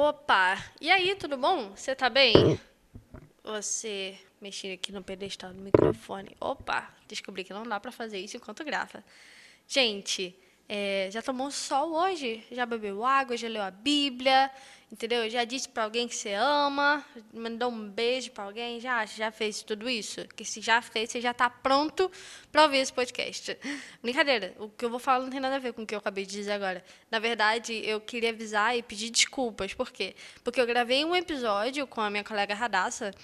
Opa! E aí, tudo bom? Você tá bem? Você mexer aqui no pedestal do microfone. Opa! Descobri que não dá pra fazer isso enquanto grava. Gente, é, já tomou sol hoje? Já bebeu água? Já leu a Bíblia? Entendeu? Já disse para alguém que você ama? Mandou um beijo para alguém? Já, já fez tudo isso? Que se já fez, você já está pronto para ouvir esse podcast. Brincadeira, o que eu vou falar não tem nada a ver com o que eu acabei de dizer agora. Na verdade, eu queria avisar e pedir desculpas. Por quê? Porque eu gravei um episódio com a minha colega Radassa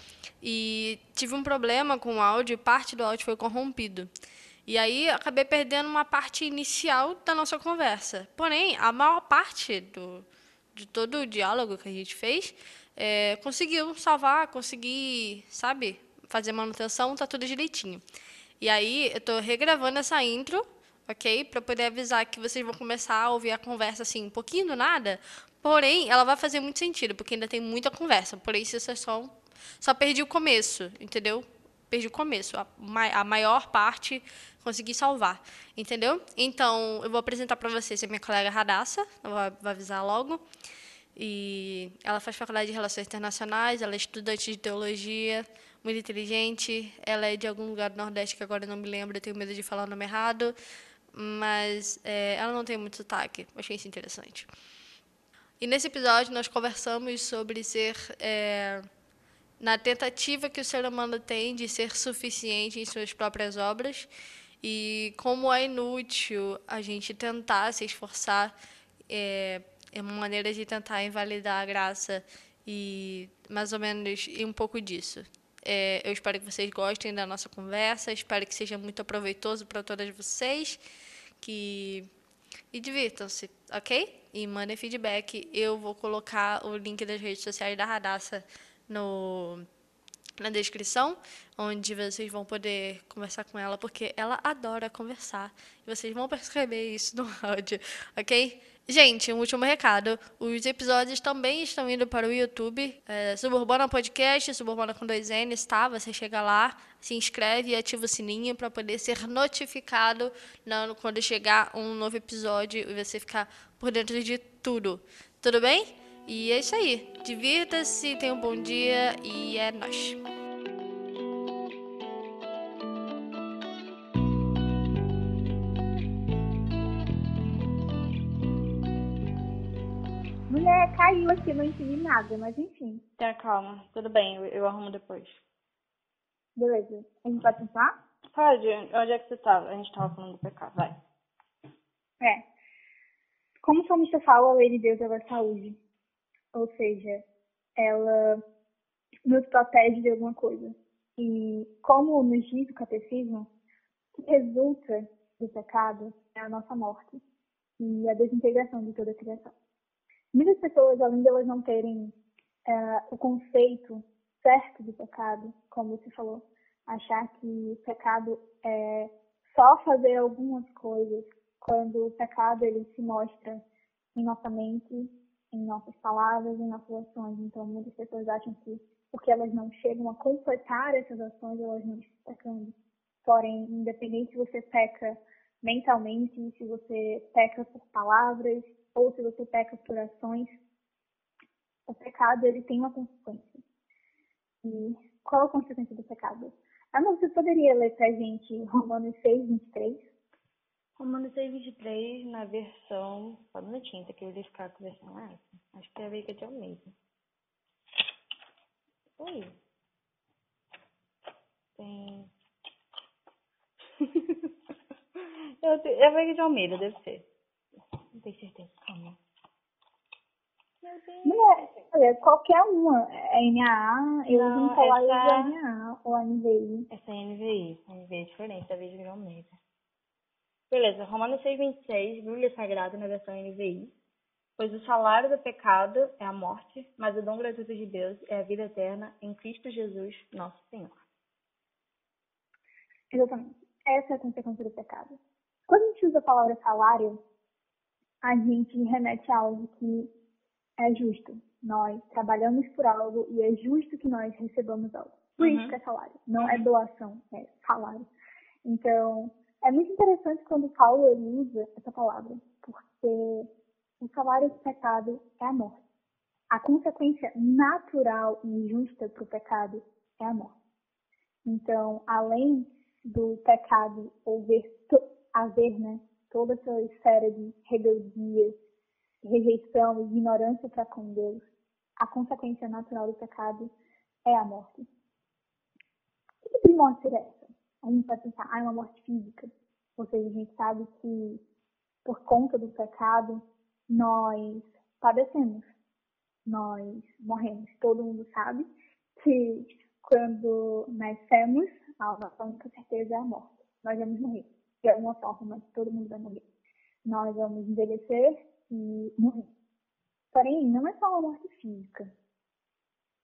e tive um problema com o áudio e parte do áudio foi corrompido. E aí acabei perdendo uma parte inicial da nossa conversa. Porém, a maior parte do, de todo o diálogo que a gente fez é, conseguiu salvar, conseguir, sabe, fazer manutenção, tá tudo direitinho. E aí eu estou regravando essa intro, ok? Para poder avisar que vocês vão começar a ouvir a conversa assim, um pouquinho do nada. Porém, ela vai fazer muito sentido, porque ainda tem muita conversa. Porém, isso é só, só perdi o começo, entendeu? Perdi o começo. A, a maior parte consegui salvar, entendeu? Então, eu vou apresentar para vocês a minha colega Radassa, eu vou, avisar logo. E ela faz faculdade de Relações Internacionais, ela é estudante de teologia, muito inteligente. Ela é de algum lugar do Nordeste que agora não me lembro, eu tenho medo de falar o nome errado. Mas é, ela não tem muito sotaque, achei isso interessante. E nesse episódio nós conversamos sobre ser. É, na tentativa que o ser humano tem de ser suficiente em suas próprias obras e como é inútil a gente tentar se esforçar é, é uma maneira de tentar invalidar a graça e mais ou menos e um pouco disso. É, eu espero que vocês gostem da nossa conversa, espero que seja muito proveitoso para todas vocês, que e divirtam-se, ok? E mandem feedback. Eu vou colocar o link das redes sociais da Radassa no na descrição, onde vocês vão poder conversar com ela, porque ela adora conversar. E vocês vão perceber isso no áudio, ok? Gente, um último recado. Os episódios também estão indo para o YouTube. É, Suburbana Podcast, Suburbana com dois N's, tá? Você chega lá, se inscreve e ativa o sininho para poder ser notificado quando chegar um novo episódio e você ficar por dentro de tudo. Tudo bem? E é isso aí. Divirta-se, tenha um bom dia e é nóis. Caiu aqui, não entendi nada, mas enfim. Tá, calma. Tudo bem, eu, eu arrumo depois. Beleza. A gente pode continuar? Pode. Onde é que você tava? A gente tava falando do pecado, vai. É. Como o salmista fala, a lei de Deus é a saúde ou seja, ela nos protege de alguma coisa. E como nos diz o catecismo, o que resulta do pecado é a nossa morte e a desintegração de toda a criação. Muitas pessoas, além de elas não terem uh, o conceito certo do pecado, como você falou, achar que o pecado é só fazer algumas coisas, quando o pecado ele se mostra em nossa mente em nossas palavras, em nossas ações. Então, muitas pessoas acham que porque elas não chegam a completar essas ações, elas não estão pecando. Porém, independente se você peca mentalmente, se você peca por palavras ou se você peca por ações, o pecado ele tem uma consequência. E qual a consequência do pecado? Não, você poderia ler pra gente Romanos 6, 23? Romano 623 na versão. Só um minutinho, tem que verificar que versão é essa. Acho que é a Veiga de Almeida. Oi. Tem. Eu. É a Veiga de Almeida, deve ser. Não tenho certeza, calma. Não é, olha, qualquer uma. É NAA, eu não falar essa... NAA ou NVI. Essa é NVI. NVI é diferente da de Almeida. Beleza, Romanos 6,26, Bíblia Sagrada na versão NVI. Pois o salário do pecado é a morte, mas o dom gratuito de Deus é a vida eterna em Cristo Jesus, nosso Senhor. Exatamente. Essa é a consequência do pecado. Quando a gente usa a palavra salário, a gente remete a algo que é justo. Nós trabalhamos por algo e é justo que nós recebamos algo. Por uhum. isso que é salário. Não é doação, é salário. Então, é muito interessante quando Paulo usa essa palavra, porque o salário do pecado é a morte. a consequência natural e justa para o pecado é a morte. Então, além do pecado haver, haver né, toda essa esfera de rebeldia, rejeição ignorância para com Deus, a consequência natural do pecado é a morte. Que tipo de morte seria essa? A gente vai pensar, ah, é uma morte física. Ou seja, a gente sabe que por conta do pecado, nós padecemos, nós morremos. Todo mundo sabe que quando nascemos, a nossa única certeza é a morte. Nós vamos morrer. De alguma forma, todo mundo vai morrer. Nós vamos envelhecer e morrer. Porém, não é só uma morte física,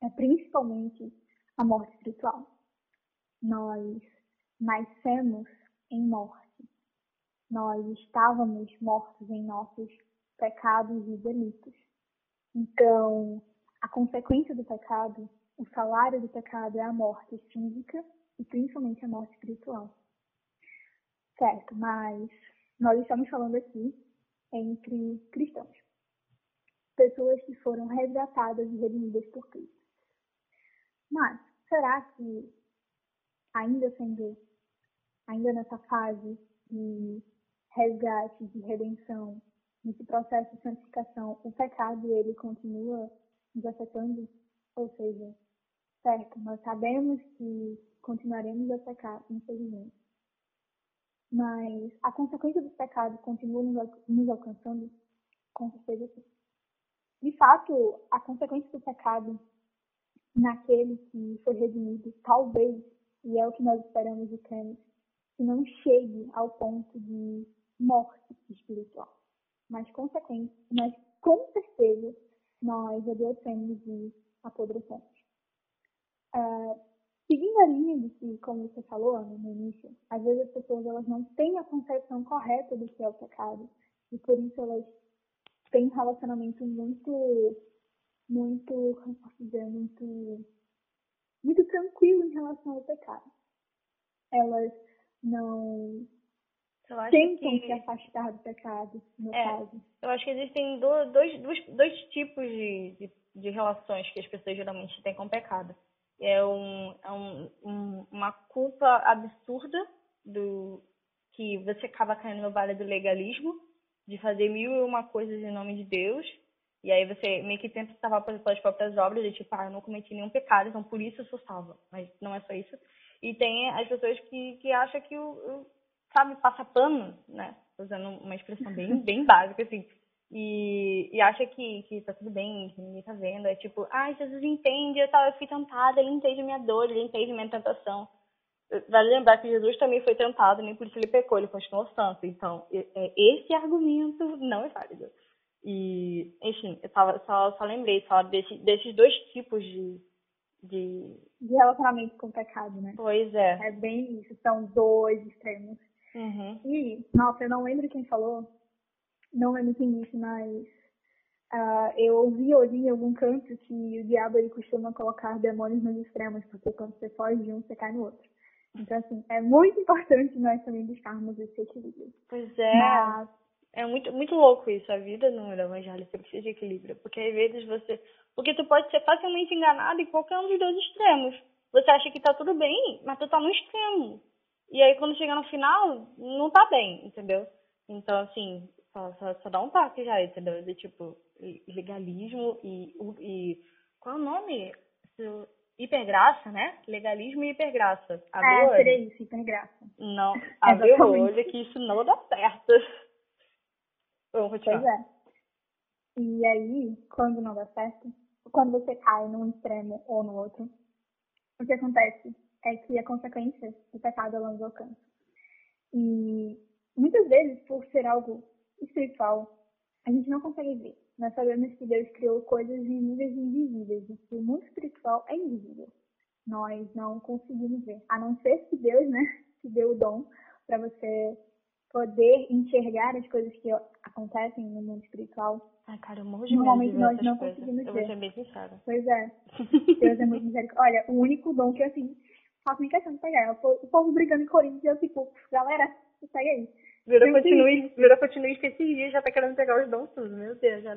é principalmente a morte espiritual. Nós nascemos em morte nós estávamos mortos em nossos pecados e delitos. Então, a consequência do pecado, o salário do pecado é a morte física e principalmente a morte espiritual. Certo, mas nós estamos falando aqui entre cristãos. Pessoas que foram resgatadas e redimidas por Cristo. Mas, será que, ainda sendo, ainda nessa fase de resgate, de redenção, nesse processo de santificação, o pecado ele continua nos afetando? Ou seja, certo, nós sabemos que continuaremos a pecar, infelizmente. Mas a consequência do pecado continua nos alcançando? Com certeza sim. De fato, a consequência do pecado naquele que foi redimido, talvez, e é o que nós esperamos e cremos, que não chegue ao ponto de morte espiritual. Mas, consequente, mas com certeza nós adoecemos e apodrecemos. Uh, seguindo a linha de que, como você falou Ana, no início, às vezes as pessoas elas não têm a concepção correta do que é o pecado e por isso elas têm um relacionamento muito, muito, como posso dizer, muito, muito tranquilo em relação ao pecado. Elas não tentam que... se afastar do pecado, no é, caso. Eu acho que existem dois, dois, dois tipos de, de, de, relações que as pessoas geralmente têm com o pecado. É, um, é um, um, uma culpa absurda do que você acaba caindo no vale do legalismo, de fazer mil e uma coisas em nome de Deus, e aí você meio que tenta salvar pelas próprias obras, de tipo, ah, eu não cometi nenhum pecado, então por isso eu sou salva. Mas não é só isso. E tem as pessoas que, que acham que o, o sabe, passa pano, né? Usando uma expressão bem, bem básica, assim. E, e acha que, que tá tudo bem, que ninguém tá vendo. É tipo, ai, ah, Jesus entende, eu, tava, eu fui tentada, ele entende minha dor, ele entende minha tentação. Vale lembrar que Jesus também foi tentado, nem por isso ele pecou, ele continuou santo. Então, é, esse argumento não é válido. E, enfim, eu tava, só, só lembrei só desse, desses dois tipos de, de... De relacionamento com o pecado, né? Pois é. É bem isso, são dois extremos. Uhum. E, nossa, eu não lembro quem falou, não lembro quem disse, mas uh, eu ouvi hoje em algum canto que o diabo ele costuma colocar demônios nos extremos, porque quando você foge de um, você cai no outro. Então, assim, é muito importante nós também buscarmos esse equilíbrio. Pois é. Mas... É muito, muito louco isso. A vida no evangelho você precisa de equilíbrio. Porque às vezes você. Porque tu pode ser facilmente enganado em qualquer um dos dois extremos. Você acha que tá tudo bem, mas tu tá no extremo. E aí quando chega no final, não tá bem, entendeu? Então, assim, só, só, só dá um toque já, entendeu? De tipo, legalismo e. e qual é o nome? Hipergraça, né? Legalismo e hipergraça. Abre é, seria isso, hipergraça. Não, abre o olho que isso não dá certo. Vamos continuar. Pois é. E aí, quando não dá certo, quando você cai num extremo ou no outro, o que acontece? é que a consequência do pecado ela nos alcança. E muitas vezes, por ser algo espiritual, a gente não consegue ver. Nós sabemos que Deus criou coisas visíveis e invisíveis, e que o mundo espiritual é invisível. Nós não conseguimos ver. A não ser que Deus, né, te deu o dom para você poder enxergar as coisas que acontecem no mundo espiritual. Ai, cara, eu morro de Normalmente nós não coisas. conseguimos eu ver. Eu vou ser bem sincera. Pois é. Deus é muito misericórdia. Olha, o único dom que, assim, faço nem questão de pegar. O povo brigando em Corinthians, eu tipo, galera, pega aí. Virou continue, esses dias já tá querendo pegar os dons tudo. Meu Deus, já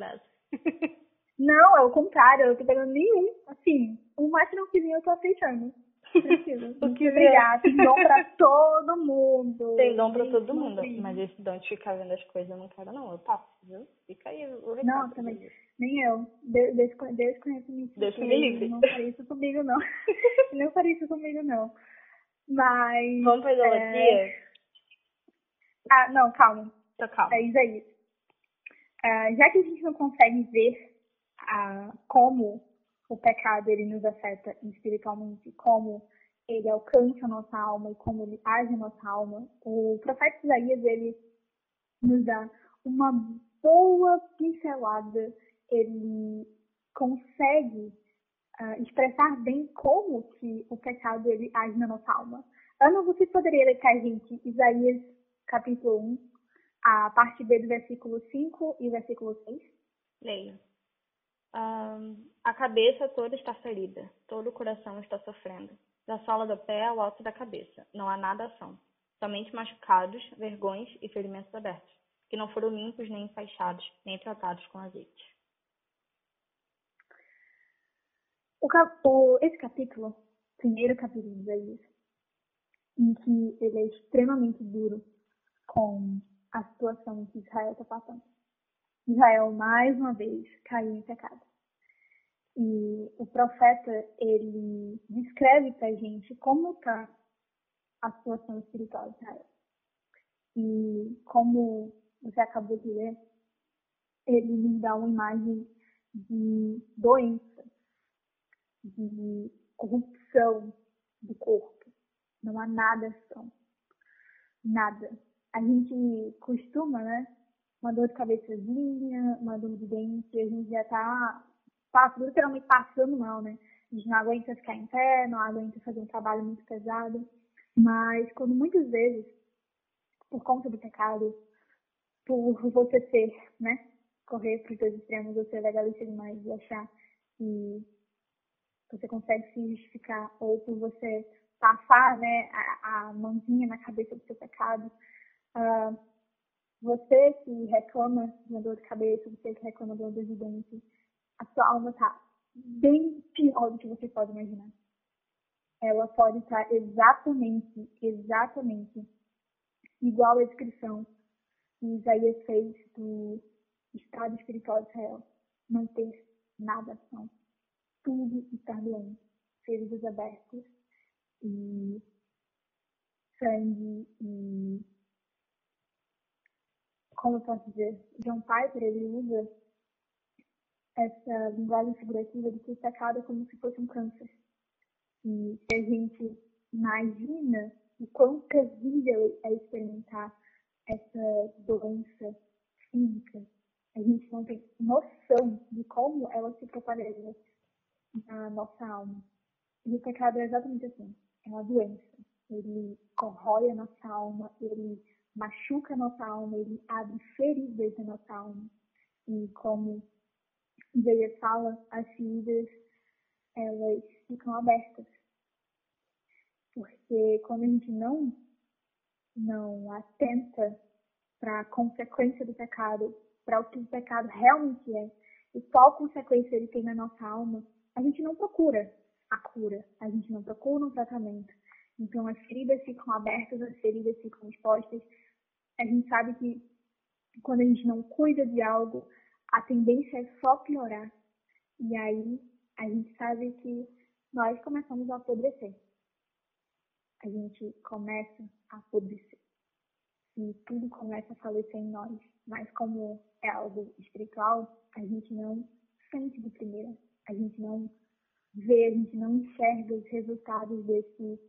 Não, é o contrário, eu tô pegando nenhum. Assim, o mais tranquilinho eu tô aceitando. Tranquilo. O que Obrigada. Tem dom pra todo mundo. Tem dom pra todo mundo, sim. mas esse dom de ficar vendo as coisas eu não quero, não. Eu passo, viu? Fica aí o recado. Não, também. Nem eu. De- Deus, con- Deus conhece me Deus me livre. Não faria isso comigo, não. não faria isso comigo, não. Mas. Vamos pra idolatria? Ah, não, calma. Tô calma. É Isaías. Ah, já que a gente não consegue ver ah, como o pecado ele nos afeta espiritualmente, como ele alcança a nossa alma e como ele age na nossa alma, o profeta Isaías ele nos dá uma boa pincelada, ele consegue ah, expressar bem como que o pecado ele age na nossa alma. Ana, você poderia ler pra gente Isaías capítulo 1, a parte B do versículo 5 e versículo 6? Leia. Ahn, a cabeça toda está ferida, todo o coração está sofrendo. Da sola do pé ao alto da cabeça, não há nada ação. Somente machucados, vergões e ferimentos abertos, que não foram limpos nem enfaixados, nem tratados com azeite. O, cap- o- esse capítulo, primeiro capítulo de Isaías, em que ele é extremamente duro com a situação que Israel está passando. Israel, mais uma vez, caiu em pecado. E o profeta, ele descreve pra gente como está a situação espiritual de Israel. E como você acabou de ler, ele nos dá uma imagem de doença, de corrupção do corpo. Não há nada são. Nada. A gente costuma, né? Uma dor de cabeçazinha, uma dor de dente, a gente já tá literalmente passando mal, né? A gente não aguenta ficar em pé, não aguenta fazer um trabalho muito pesado. Mas quando muitas vezes, por conta do pecado, por você ser, né? Correr para os dois extremos, você é legalista demais e achar que você consegue se justificar, ou por você passar né, a, a mãozinha na cabeça do seu pecado. Ah, você que reclama de uma dor de cabeça, você que reclama de uma dor de dente, a sua alma está bem pior do que você pode imaginar. Ela pode estar exatamente, exatamente igual à descrição que Isaías fez do estado espiritual de Israel. Não ter nada, não tudo está doente, feridas abertas e sangue e como eu posso dizer, John Piper ele usa essa linguagem figurativa de pecado é como se fosse um câncer. E se a gente imagina o quão terrível é experimentar essa doença física, a gente não tem noção de como ela se propagaria na nossa alma. E o pecado é exatamente assim. É uma doença. Ele corrói a nossa alma, ele machuca a nossa alma, ele abre feridas na nossa alma. E como Isaías fala, as feridas, elas ficam abertas. Porque quando a gente não, não atenta para a consequência do pecado, para o que o pecado realmente é, e qual consequência ele tem na nossa alma, a gente não procura a cura, a gente não procura um tratamento. Então as feridas ficam abertas, as feridas ficam expostas. A gente sabe que quando a gente não cuida de algo, a tendência é só piorar. E aí a gente sabe que nós começamos a apodrecer. A gente começa a apodrecer. E tudo começa a falecer em nós. Mas como é algo espiritual, a gente não sente de primeira. A gente não vê, a gente não enxerga os resultados desse,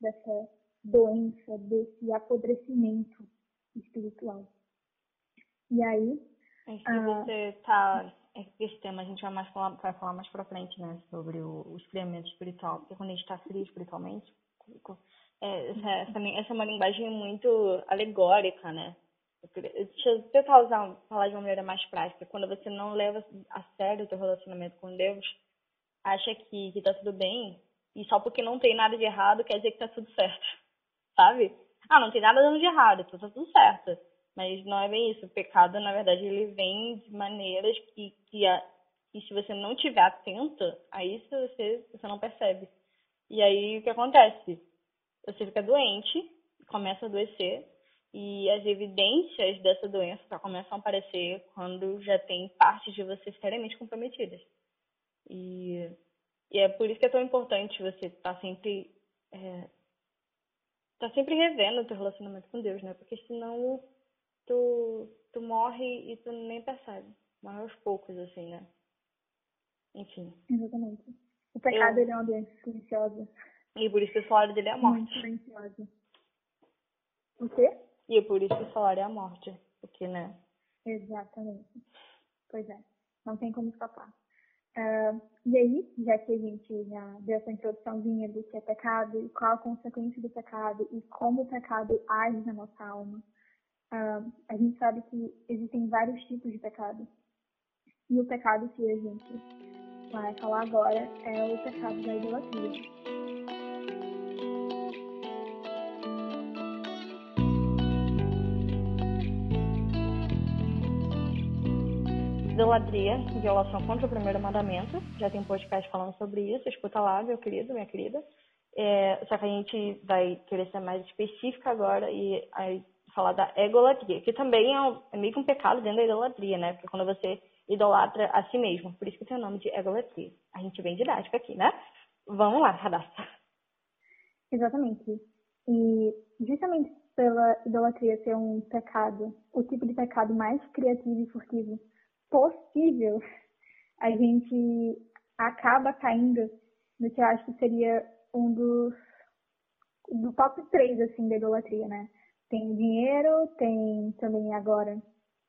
dessa doença, desse apodrecimento espiritual. E aí, Acho que Ah. você tá. Esse tema a gente vai mais falar, vai falar mais pra frente, né? Sobre o, o esfriamento espiritual. Porque quando a gente tá frio espiritualmente, é, essa, essa, é uma linguagem muito alegórica, né? Deixa eu tentar usar, falar de uma maneira mais prática. Quando você não leva a sério o teu relacionamento com Deus, acha que, que tá tudo bem, e só porque não tem nada de errado quer dizer que tá tudo certo. Sabe? Ah, não tem nada dando de errado, então tá tudo certo. Mas não é bem isso. O pecado, na verdade, ele vem de maneiras que, que, a- E se você não estiver atenta a isso, você, você não percebe. E aí o que acontece? Você fica doente, começa a adoecer, e as evidências dessa doença começam a aparecer quando já tem partes de você seriamente comprometidas. E, e é por isso que é tão importante você estar tá sempre é, tá sempre revendo o teu relacionamento com Deus, né? Porque senão tu, tu morre e tu nem percebe. Morre aos poucos, assim, né? Enfim. Exatamente. O pecado eu... ele é uma doença silenciosa. E por isso que o salário dele é a morte. Muito silenciosa. O quê? E por isso que o salário é a morte. Porque, né? Exatamente. Pois é. Não tem como escapar. Uh, e aí, já que a gente já deu essa introduçãozinha do que é pecado e qual a consequência do pecado e como o pecado age na nossa alma, uh, a gente sabe que existem vários tipos de pecado. E o pecado que a gente vai falar agora é o pecado da idolatria. Idolatria, violação contra o primeiro mandamento. Já tem podcast falando sobre isso, escuta lá, meu querido, minha querida. É, só que a gente vai querer ser mais específica agora e falar da egolatria, que também é, um, é, meio que um pecado dentro da idolatria, né? Porque quando você idolatra a si mesmo, por isso que tem o nome de egolatria. A gente vem didática aqui, né? Vamos lá, Radassa. Exatamente. E justamente pela idolatria ser um pecado, o tipo de pecado mais criativo e furtivo possível, a gente acaba caindo no que eu acho que seria um dos do top 3 assim da idolatria, né? Tem dinheiro, tem também agora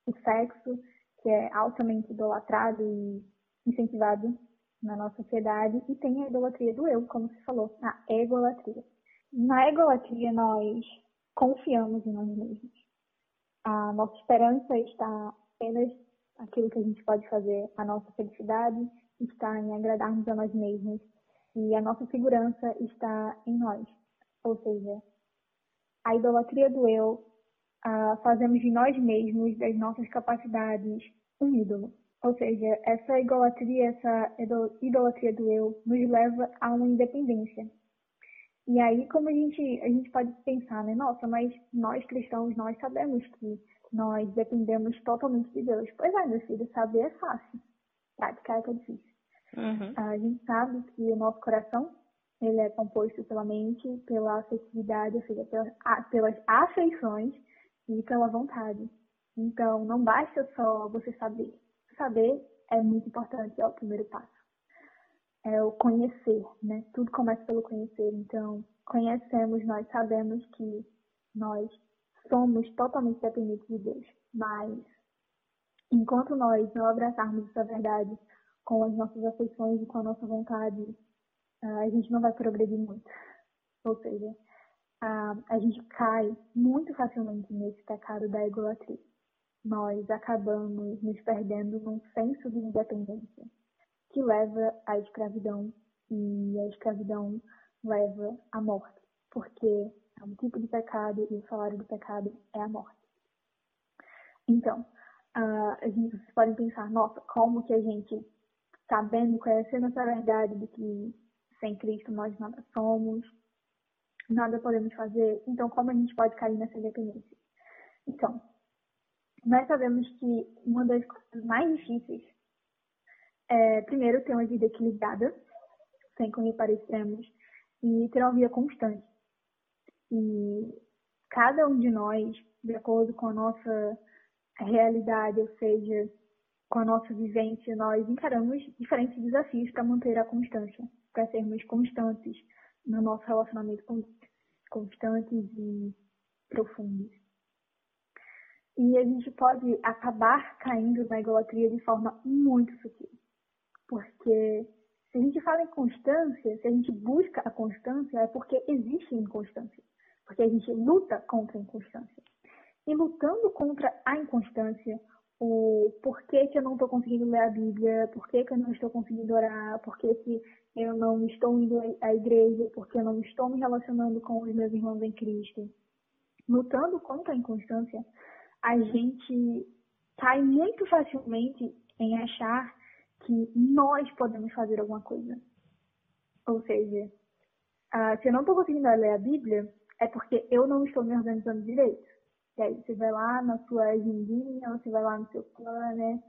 o sexo, que é altamente idolatrado e incentivado na nossa sociedade, e tem a idolatria do eu, como você falou, a egolatria. Na egolatria nós confiamos em nós mesmos. A nossa esperança está apenas aquilo que a gente pode fazer, a nossa felicidade está em agradarmos a nós mesmos e a nossa segurança está em nós. Ou seja, a idolatria do eu, uh, fazemos de nós mesmos, das nossas capacidades, um ídolo. Ou seja, essa idolatria, essa idolatria do eu, nos leva a uma independência. E aí, como a gente, a gente pode pensar, né? Nossa, mas nós cristãos, nós sabemos que nós dependemos totalmente de Deus. Pois é, meu filho, saber é fácil. Praticar é que é difícil. Uhum. A gente sabe que o nosso coração ele é composto pela mente, pela afetividade, ou seja, pelas, pelas afeições e pela vontade. Então, não basta só você saber. Saber é muito importante, é o primeiro passo. É o conhecer, né? Tudo começa pelo conhecer. Então, conhecemos, nós sabemos que nós somos totalmente dependentes de Deus. Mas, enquanto nós não abraçarmos essa verdade com as nossas afeições e com a nossa vontade, ah, a gente não vai progredir muito. Ou seja, a gente cai muito facilmente nesse pecado da egolatria. Nós acabamos nos perdendo num senso de independência que leva à escravidão e a escravidão leva à morte, porque é um tipo de pecado e o salário do pecado é a morte. Então, uh, a gente, vocês podem pensar, nossa, como que a gente, sabendo, conhecendo essa verdade de que sem Cristo nós nada somos, nada podemos fazer, então como a gente pode cair nessa dependência? Então, nós sabemos que uma das coisas mais difíceis é, primeiro, ter uma vida equilibrada, sem correr para extremos, e ter uma vida constante. E cada um de nós, de acordo com a nossa realidade, ou seja, com a nossa vivência, nós encaramos diferentes desafios para manter a constância, para sermos constantes no nosso relacionamento com constantes e profundos. E a gente pode acabar caindo na idolatria de forma muito sutil. Porque se a gente fala em constância, se a gente busca a constância, é porque existe inconstância porque a gente luta contra a inconstância. E lutando contra a inconstância, o porquê que eu não estou conseguindo ler a Bíblia, porquê que eu não estou conseguindo orar, porquê que eu não estou indo à igreja, porque eu não estou me relacionando com os meus irmãos em Cristo. Lutando contra a inconstância, a gente cai muito facilmente em achar que nós podemos fazer alguma coisa. Ou seja, uh, se eu não estou conseguindo ler a Bíblia, é porque eu não estou me organizando direito. E aí você vai lá na sua agendinha, você vai lá no seu planner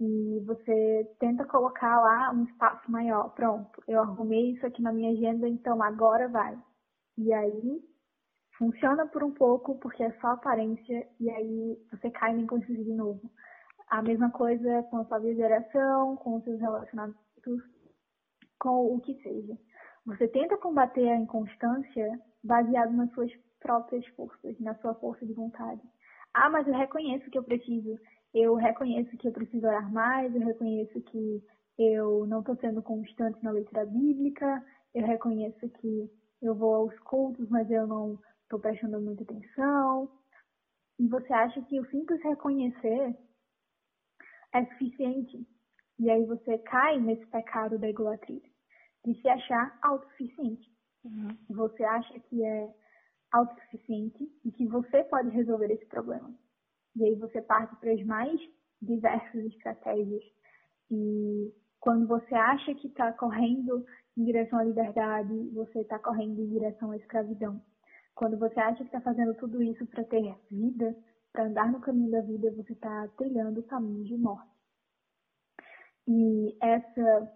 e você tenta colocar lá um espaço maior. Pronto, eu arrumei isso aqui na minha agenda, então agora vai. E aí funciona por um pouco porque é só aparência e aí você cai na inconsciência de novo. A mesma coisa com a sua oração, com os seus relacionamentos, com o que seja. Você tenta combater a inconstância baseado nas suas próprias forças, na sua força de vontade. Ah, mas eu reconheço que eu preciso, eu reconheço que eu preciso orar mais, eu reconheço que eu não estou sendo constante na leitura bíblica, eu reconheço que eu vou aos cultos, mas eu não estou prestando muita atenção. E você acha que o simples reconhecer é suficiente. E aí você cai nesse pecado da idolatria, de se achar autossuficiente. Uhum. Você acha que é autossuficiente e que você pode resolver esse problema. E aí você parte para as mais diversas estratégias. E quando você acha que está correndo em direção à liberdade, você está correndo em direção à escravidão. Quando você acha que está fazendo tudo isso para ter vida, para andar no caminho da vida, você está trilhando o caminho de morte. E essa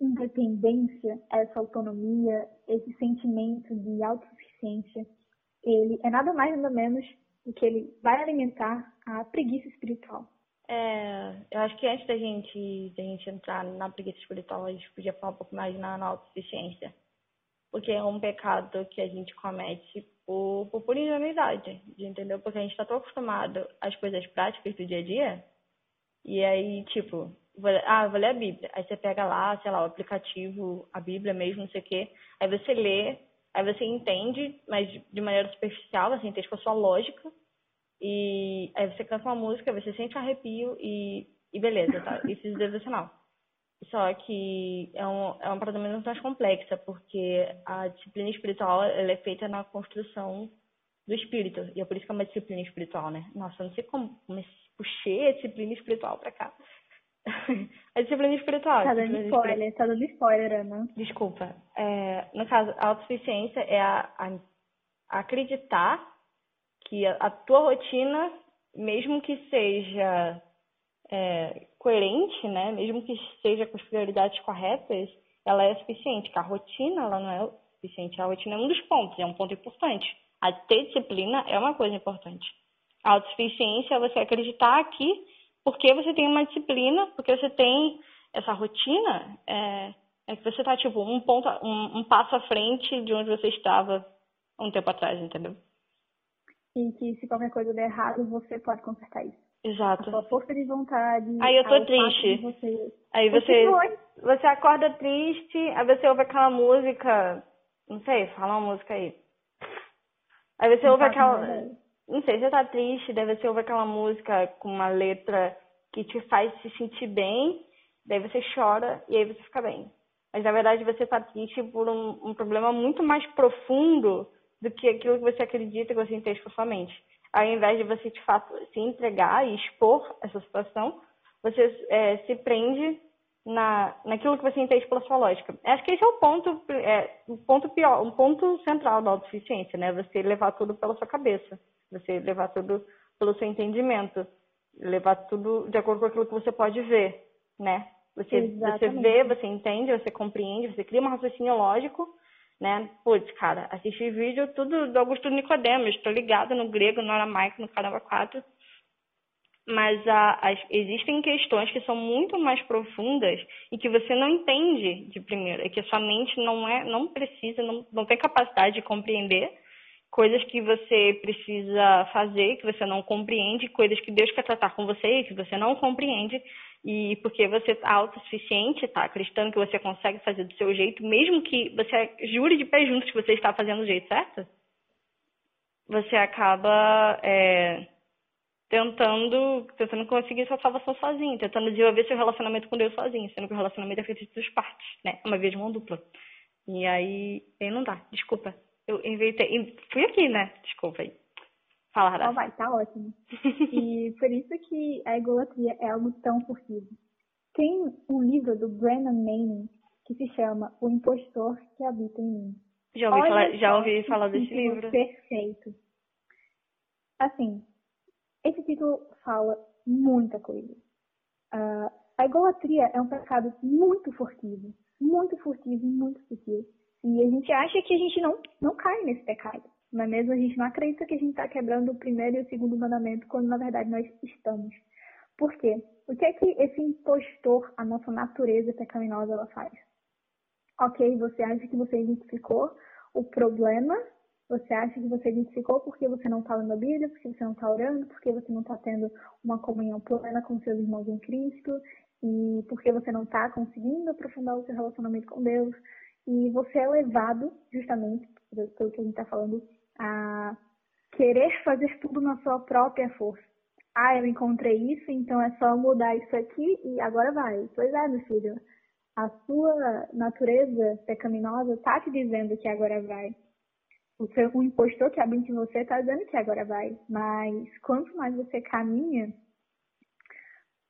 independência, essa autonomia, esse sentimento de autossuficiência, ele é nada mais nada menos do que ele vai alimentar a preguiça espiritual. É, eu acho que antes da gente, da gente entrar na preguiça espiritual, a gente podia falar um pouco mais na, na autossuficiência. Porque é um pecado que a gente comete por, por pura ingenuidade, entendeu? Porque a gente está tão acostumado às coisas práticas do dia a dia, e aí, tipo, vou, ah, vou ler a Bíblia. Aí você pega lá, sei lá, o aplicativo, a Bíblia mesmo, não sei o quê. Aí você lê, aí você entende, mas de maneira superficial, assim, entende com a sua lógica. E aí você canta uma música, você sente um arrepio e, e beleza, tá? Isso é devocional. Só que é, um, é uma parada muito mais complexa, porque a disciplina espiritual ela é feita na construção do espírito. E é por isso que é uma disciplina espiritual, né? Nossa, eu não sei como puxei a disciplina espiritual pra cá. a disciplina espiritual. Tá dando spoiler, tá dando spoiler, Ana. Desculpa. É, no caso, a autossuficiência é a, a, acreditar que a, a, tua rotina, mesmo que seja é, coerente, né, mesmo que seja com as prioridades corretas, ela é suficiente. Que a rotina, ela não é suficiente. A rotina é um dos pontos, é um ponto importante. A ter disciplina é uma coisa importante. A autossuficiência é você acreditar que porque você tem uma disciplina, porque você tem essa rotina, é, é que você está tipo um ponto, um, um, passo à frente de onde você estava um tempo atrás, entendeu? E que se qualquer coisa der errado, você pode consertar isso. Exato. A sua força de vontade. Aí eu tô triste. Você... Aí você, você acorda triste, aí você ouve aquela música, não sei, fala uma música aí. Aí você não ouve aquela. Não sei, você tá triste, daí você ouve aquela música com uma letra que te faz se sentir bem, daí você chora e aí você fica bem. Mas na verdade você tá triste por um, um problema muito mais profundo do que aquilo que você acredita que você entende com a sua mente. Ao invés de você de fato se entregar e expor essa situação, você é, se prende na, naquilo que você entende pela sua lógica. Acho que esse é o ponto, é, um ponto pior, um ponto central da autossuficiência, né? Você levar tudo pela sua cabeça. Você levar tudo pelo seu entendimento, levar tudo de acordo com aquilo que você pode ver, né? Você, você vê, você entende, você compreende, você cria um raciocínio lógico, né? Putz, cara, assisti vídeo tudo do Augusto Nicodemos, estou ligado no grego, no aramaico, no caramba 4. Mas a, as, existem questões que são muito mais profundas e que você não entende de primeira, que a sua mente não é, não precisa, não, não tem capacidade de compreender coisas que você precisa fazer, que você não compreende, coisas que Deus quer tratar com você que você não compreende, e porque você está autossuficiente, está acreditando que você consegue fazer do seu jeito, mesmo que você jure de pé juntos que você está fazendo do jeito certo, você acaba é, tentando, tentando conseguir sua salvação sozinho, tentando desenvolver seu relacionamento com Deus sozinho, sendo que o relacionamento é feito de duas partes, né? É uma via de mão dupla. E aí, aí não dá, desculpa. Eu inventei. Fui aqui, né? Desculpa aí. Fala, Radar. Não vai, tá ótimo. e por isso que a egolatria é algo tão furtivo. Tem um livro do Brennan Manning que se chama O Impostor que Habita em Mim. Já ouvi falar, já ouvi falar desse livro. Perfeito. Assim, esse título fala muita coisa. Uh, a idolatria é um pecado muito furtivo, muito furtivo, muito sutil. E a gente acha que a gente não, não cai nesse pecado. É mesmo? A gente não acredita que a gente está quebrando o primeiro e o segundo mandamento, quando na verdade nós estamos. Por quê? O que é que esse impostor, a nossa natureza pecaminosa, ela faz? Ok, você acha que você identificou o problema, você acha que você identificou porque você não está lendo a Bíblia, porque você não está orando, porque você não está tendo uma comunhão plena com seus irmãos em Cristo, e porque você não está conseguindo aprofundar o seu relacionamento com Deus. E você é levado, justamente, pelo que a gente está falando, a querer fazer tudo na sua própria força. Ah, eu encontrei isso, então é só mudar isso aqui e agora vai. Pois é, meu filho. A sua natureza pecaminosa está te dizendo que agora vai. O, seu, impostor que habita em você está dizendo que agora vai. Mas quanto mais você caminha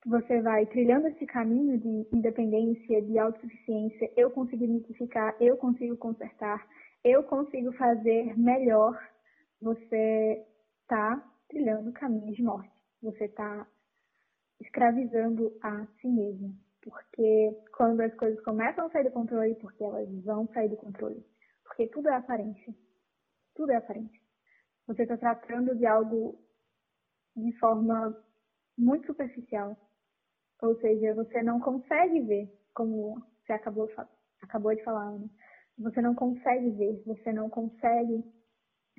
você vai trilhando esse caminho de independência, de autossuficiência, eu consigo identificar, eu consigo consertar, eu consigo fazer melhor, você está trilhando caminhos de morte. Você está escravizando a si mesmo. Porque quando as coisas começam a sair do controle, porque elas vão sair do controle. Porque tudo é aparência. Tudo é aparência. Você está tratando de algo de forma muito superficial ou seja, você não consegue ver, como você acabou, acabou de falar, Ana. Você não consegue ver, você não consegue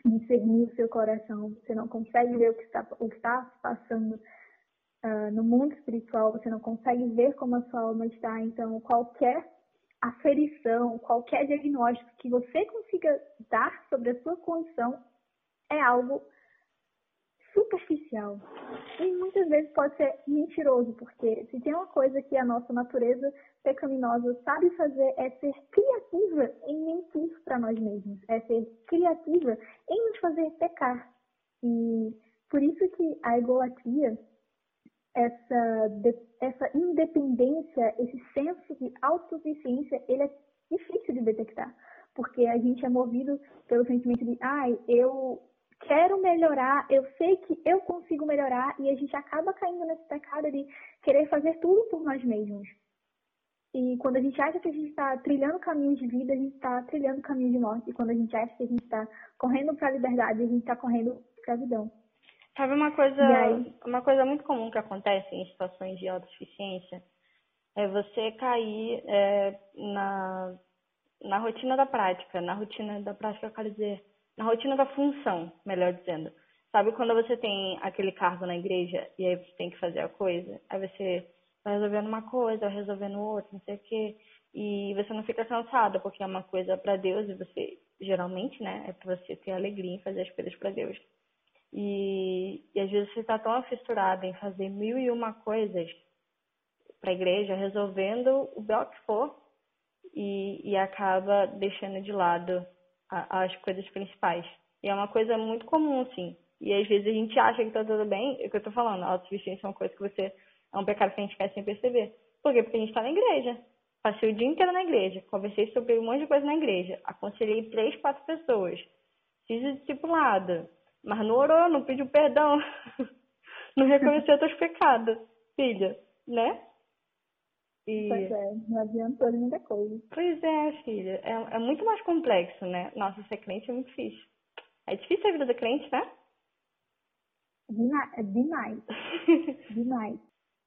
discernir o seu coração, você não consegue ver o que está, o que está passando uh, no mundo espiritual, você não consegue ver como a sua alma está. Então, qualquer aferição, qualquer diagnóstico que você consiga dar sobre a sua condição é algo superficial. E muitas vezes pode ser mentiroso, porque se tem uma coisa que a nossa natureza pecaminosa sabe fazer é ser criativa em mentir para nós mesmos, é ser criativa em nos fazer pecar. E por isso que a egolatria, essa, essa independência, esse senso de autossuficiência, ele é difícil de detectar. Porque a gente é movido pelo sentimento de, ai, eu quero melhorar, eu sei que eu consigo melhorar e a gente acaba caindo nesse pecado de querer fazer tudo por nós mesmos. E quando a gente acha que a gente está trilhando caminhos de vida, a gente está trilhando caminhos de morte. E quando a gente acha que a gente está correndo para a liberdade, a gente está correndo para a escravidão. Sabe uma coisa, uma coisa muito comum que acontece em situações de autossuficiência? É você cair é, na, na rotina da prática. Na rotina da prática, eu quero dizer, na rotina da função, melhor dizendo. Sabe quando você tem aquele cargo na igreja e aí você tem que fazer a coisa? Aí você vai resolvendo uma coisa, resolvendo outra, não sei o quê. E você não fica cansada, porque é uma coisa para Deus e você, geralmente, né, é para você ter alegria em fazer as coisas para Deus. E, e às vezes você está tão afissurada em fazer mil e uma coisas para a igreja, resolvendo o bel que for, e, e acaba deixando de lado as coisas principais. E é uma coisa muito comum, assim. E às vezes a gente acha que tá tudo bem, é o que eu tô falando, a autossuficiência é uma coisa que você. É um pecado que a gente quer sem perceber. Por quê? Porque a gente tá na igreja. Passei o dia inteiro na igreja, conversei sobre um monte de coisa na igreja, aconselhei três, quatro pessoas, fiz o discipulado, mas não orou, não pediu perdão, não reconheceu seus pecados, filha, né? E... Pois é, não adiantou muita coisa. Pois é, filha. É, é muito mais complexo, né? Nossa, ser crente é muito difícil. É difícil a vida do crente, né? É demais. demais.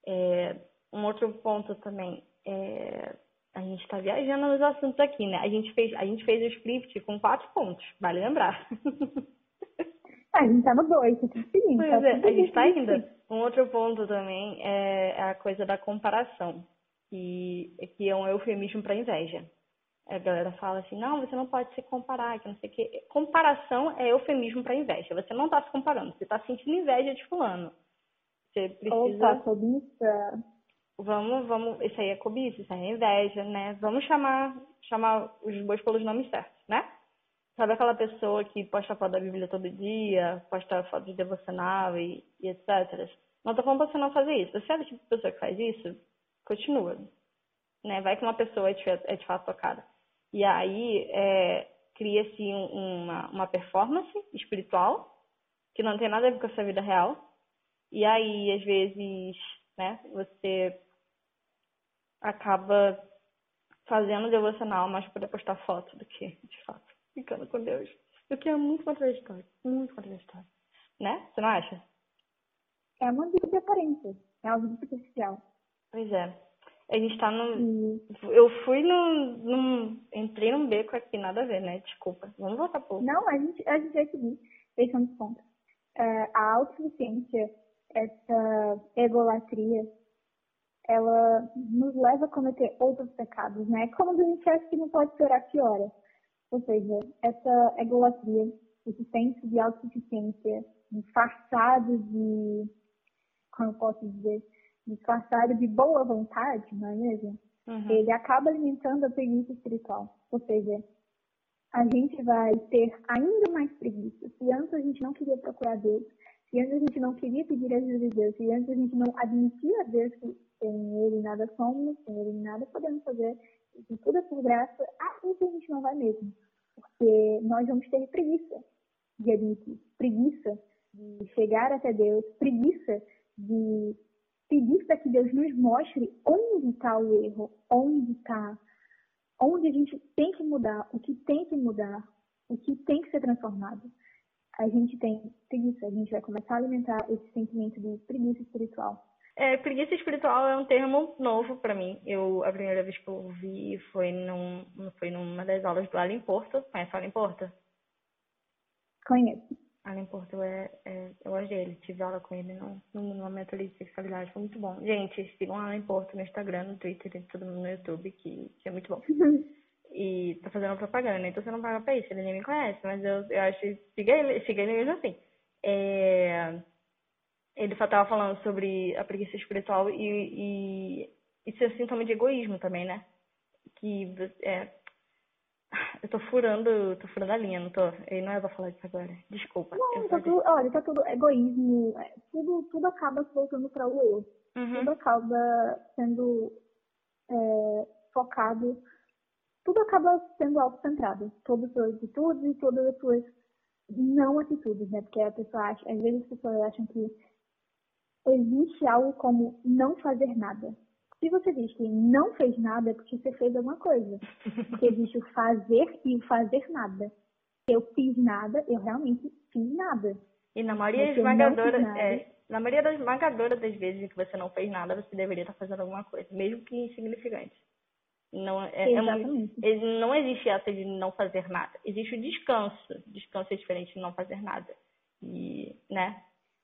É, um outro ponto também. É, a gente está viajando nos assuntos aqui, né? A gente fez, a gente fez o script com quatro pontos, vale lembrar. a gente tá no dois, tá seguindo. Pois tá é, a gente tá ainda. Um outro ponto também é a coisa da comparação que, que é um eufemismo para inveja. A galera fala assim, não, você não pode se comparar, que não sei o quê. Comparação é eufemismo para inveja. Você não está se comparando, você está sentindo inveja de fulano. Você precisa... Opa, cobiça. Vamos, vamos, isso aí é cobiça, isso aí é inveja, né? Vamos chamar, chamar os bois pelos nomes certos, né? Sabe aquela pessoa que posta foto da Bíblia todo dia, posta foto de devocional e, e etc. Não tô falando pra você não fazer isso. Você é do tipo de pessoa que faz isso? Continua. Né? Vai que uma pessoa é de, é de fato tocada. E aí é, cria-se um, uma, uma performance espiritual que não tem nada a ver com a sua vida real. E aí, às vezes, né, você acaba fazendo devocional mais para postar foto do que, de fato, ficando com Deus. O que é muito contraditório. Muito contraditório. Né? Você não acha? É uma vida de aparência. É algo superficial. Pois é. A gente tá no. Eu fui no, no. Entrei num beco aqui, nada a ver, né? Desculpa. Vamos voltar pro. Não, a gente, a gente vai seguir. Esse é um dos pontos. Uh, a autossuficiência, essa egolatria, ela nos leva a cometer outros pecados, né? Como a gente acha que não pode piorar, piora. Ou seja, essa egolatria, esse senso de autossuficiência disfarçado de, como eu posso dizer, disfarçado de boa vontade, não é mesmo? Uhum. Ele acaba alimentando a preguiça espiritual. Ou seja, a gente vai ter ainda mais preguiça. Se antes a gente não queria procurar Deus, se antes a gente não queria pedir ajuda de Deus, se antes a gente não admitia a Deus que sem Ele nada somos, sem Ele nada podemos fazer, e tudo é por graça, assim que a gente não vai mesmo. Porque nós vamos ter preguiça de admitir, preguiça de chegar até Deus, preguiça de pedir para que Deus nos mostre onde está o erro, onde está, onde a gente tem que mudar, o que tem que mudar, o que tem que ser transformado. A gente tem preguiça, a gente vai começar a alimentar esse sentimento de preguiça espiritual. É, preguiça espiritual é um termo novo para mim. Eu a primeira vez que eu ouvi foi num, foi numa das aulas do Alan Porto. Conhece o Alan Porto? Conheço. Alan Porto é, é, eu gosto dele, tive aula com ele no, no momento ali de sexualidade, foi muito bom. Gente, sigam Alan Porto no Instagram, no Twitter e tudo no YouTube, que, que é muito bom. e tá fazendo propaganda, então você não paga pra isso, ele nem me conhece, mas eu, eu acho, siga ele, siga ele mesmo assim. É, ele tava falando sobre a preguiça espiritual e, e isso é sintoma de egoísmo também, né? Que é, eu tô furando, tô furando a linha, não tô. E não é pra falar disso agora. Desculpa. Não, tá tudo, olha, tá tudo egoísmo. É, tudo, tudo acaba voltando para o eu. Uhum. Tudo acaba sendo é, focado. Tudo acaba sendo autocentrado. Todas as suas atitudes e todas as suas não atitudes, né? Porque a pessoa acha, às vezes as pessoas acham que existe algo como não fazer nada. Se você diz que não fez nada, é porque você fez alguma coisa. Porque existe o fazer e o fazer nada. Eu fiz nada, eu realmente fiz nada. E na maioria esmagadora, é, na maioria das esmagadora das vezes que você não fez nada, você deveria estar fazendo alguma coisa, mesmo que insignificante. Não, é, é muito, não existe essa de não fazer nada. Existe o descanso. Descanso é diferente de não fazer nada. E, né?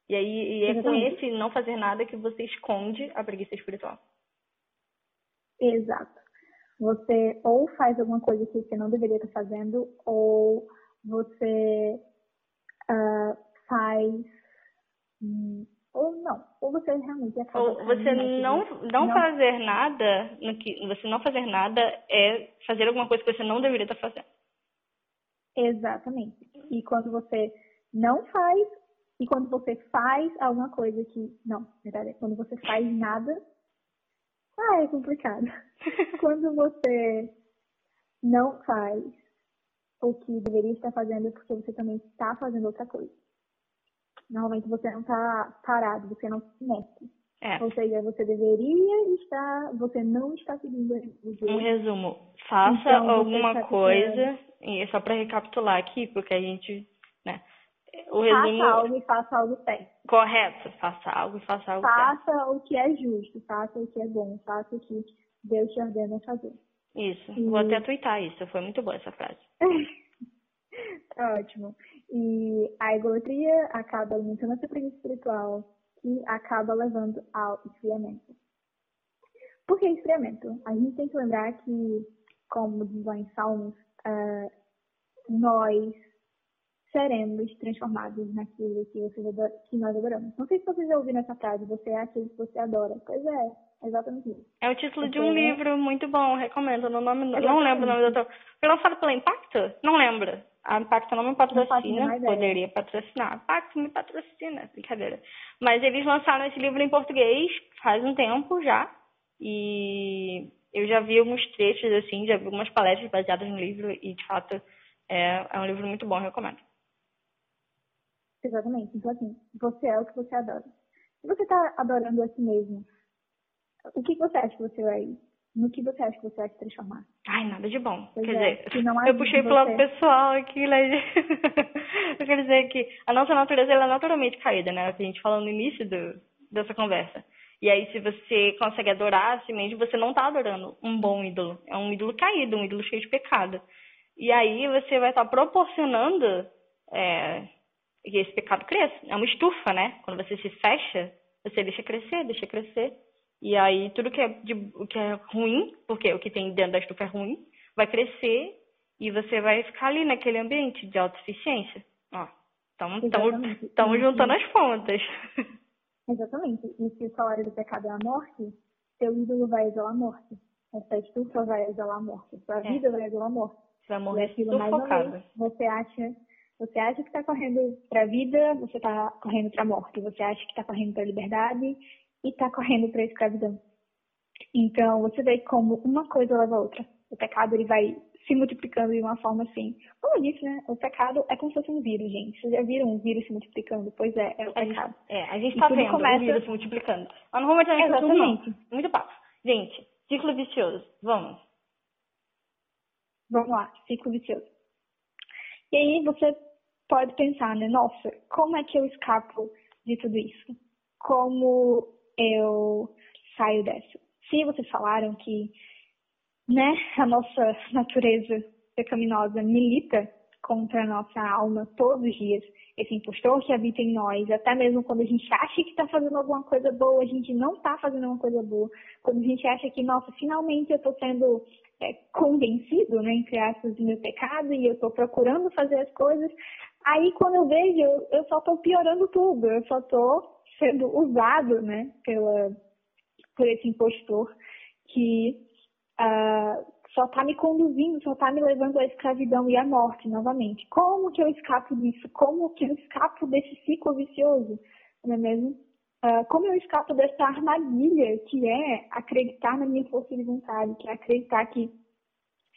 E aí e é com esse não fazer nada que você esconde a preguiça espiritual. Exato. Você ou faz alguma coisa que você não deveria estar fazendo, ou você uh, faz. Hum, ou não, ou você realmente acaba. Ou você não, não, não fazer nada, no que, você não fazer nada é fazer alguma coisa que você não deveria estar fazendo. Exatamente. E quando você não faz, e quando você faz alguma coisa que. Não, verdade, quando você faz nada ah, é complicado. Quando você não faz o que deveria estar fazendo é porque você também está fazendo outra coisa. Normalmente você não está parado, você não se mexe. É. Ou seja, você deveria estar, você não está seguindo o Um resumo, faça então, alguma coisa, e só para recapitular aqui, porque a gente, o resumo... Faça algo e faça algo certo. Correto, faça algo e faça algo faça certo. Faça o que é justo, faça o que é bom, faça o que Deus te ordena fazer. Isso, e... vou até twittar isso, foi muito boa essa frase. tá ótimo. E a idolatria acaba alimentando a preguiça espiritual, que acaba levando ao esfriamento. Por que esfriamento? A gente tem que lembrar que, como diz lá em Salmos, uh, nós seremos transformados naquilo que, vocês que nós adoramos. Não sei se vocês já ouviram essa frase, você é aquilo que você adora. Pois é, exatamente isso. É o título você de um é... livro muito bom, recomendo. No nome, não lembro o nome do autor. Foi lançado pela Impacto? Não lembro. A Impacto não me patrocina, não poderia patrocinar. Impacto me patrocina, brincadeira. Mas eles lançaram esse livro em português faz um tempo já. E eu já vi alguns trechos, assim, já vi algumas palestras baseadas no livro e, de fato, é, é um livro muito bom, recomendo. Exatamente. Então, assim, você é o que você adora. Se você está adorando a si mesmo, o que você acha que você vai no que você acha que você vai se transformar? Ai, nada de bom. Pois Quer é, dizer, não eu puxei você... pro lado pessoal aqui, né? eu quero dizer que a nossa natureza ela é naturalmente caída, né? Que a gente falou no início do, dessa conversa. E aí, se você consegue adorar a si mesmo, você não está adorando um bom ídolo. É um ídolo caído, um ídolo cheio de pecado. E aí, você vai estar tá proporcionando é, que esse pecado cresça. É uma estufa, né? Quando você se fecha, você deixa crescer, deixa crescer. E aí tudo que é, de, que é ruim, porque o que tem dentro da estufa é ruim, vai crescer e você vai ficar ali naquele ambiente de autossuficiência. Ó, estamos juntando as pontas. Exatamente. E se o salário do pecado é a morte, seu ídolo vai exalar a morte. Essa estufa vai exalar a morte. Sua é. vida vai exalar a morte. Você vai morrer sufocado. Você acha, você acha que está correndo para a vida, você está correndo para a morte. Você acha que está correndo para a liberdade, e está correndo para a escravidão. Então, você vê como uma coisa leva a outra. O pecado ele vai se multiplicando de uma forma assim. Como eu disse, né? O pecado é como se fosse um vírus, gente. Vocês já viram um vírus se multiplicando? Pois é, é o pecado. É, a gente está vendo começa... o vírus se multiplicando. Mas não vamos entrar nesse Exatamente. Assunto, Muito papo. Gente, ciclo vicioso. Vamos. Vamos lá, ciclo vicioso. E aí você pode pensar, né? Nossa, como é que eu escapo de tudo isso? Como eu saio dessa. Se vocês falaram que né, a nossa natureza pecaminosa milita contra a nossa alma todos os dias, esse impostor que habita em nós, até mesmo quando a gente acha que está fazendo alguma coisa boa, a gente não está fazendo alguma coisa boa, quando a gente acha que, nossa, finalmente eu estou sendo é, convencido, né, entre aspas, do meu pecado e eu estou procurando fazer as coisas, aí quando eu vejo, eu, só estou piorando tudo, eu só estou sendo usado né, pela, por esse impostor que uh, só está me conduzindo, só está me levando à escravidão e à morte novamente. Como que eu escapo disso? Como que eu escapo desse ciclo vicioso? Não é mesmo? Uh, como eu escapo dessa armadilha que é acreditar na minha força de vontade, que é acreditar que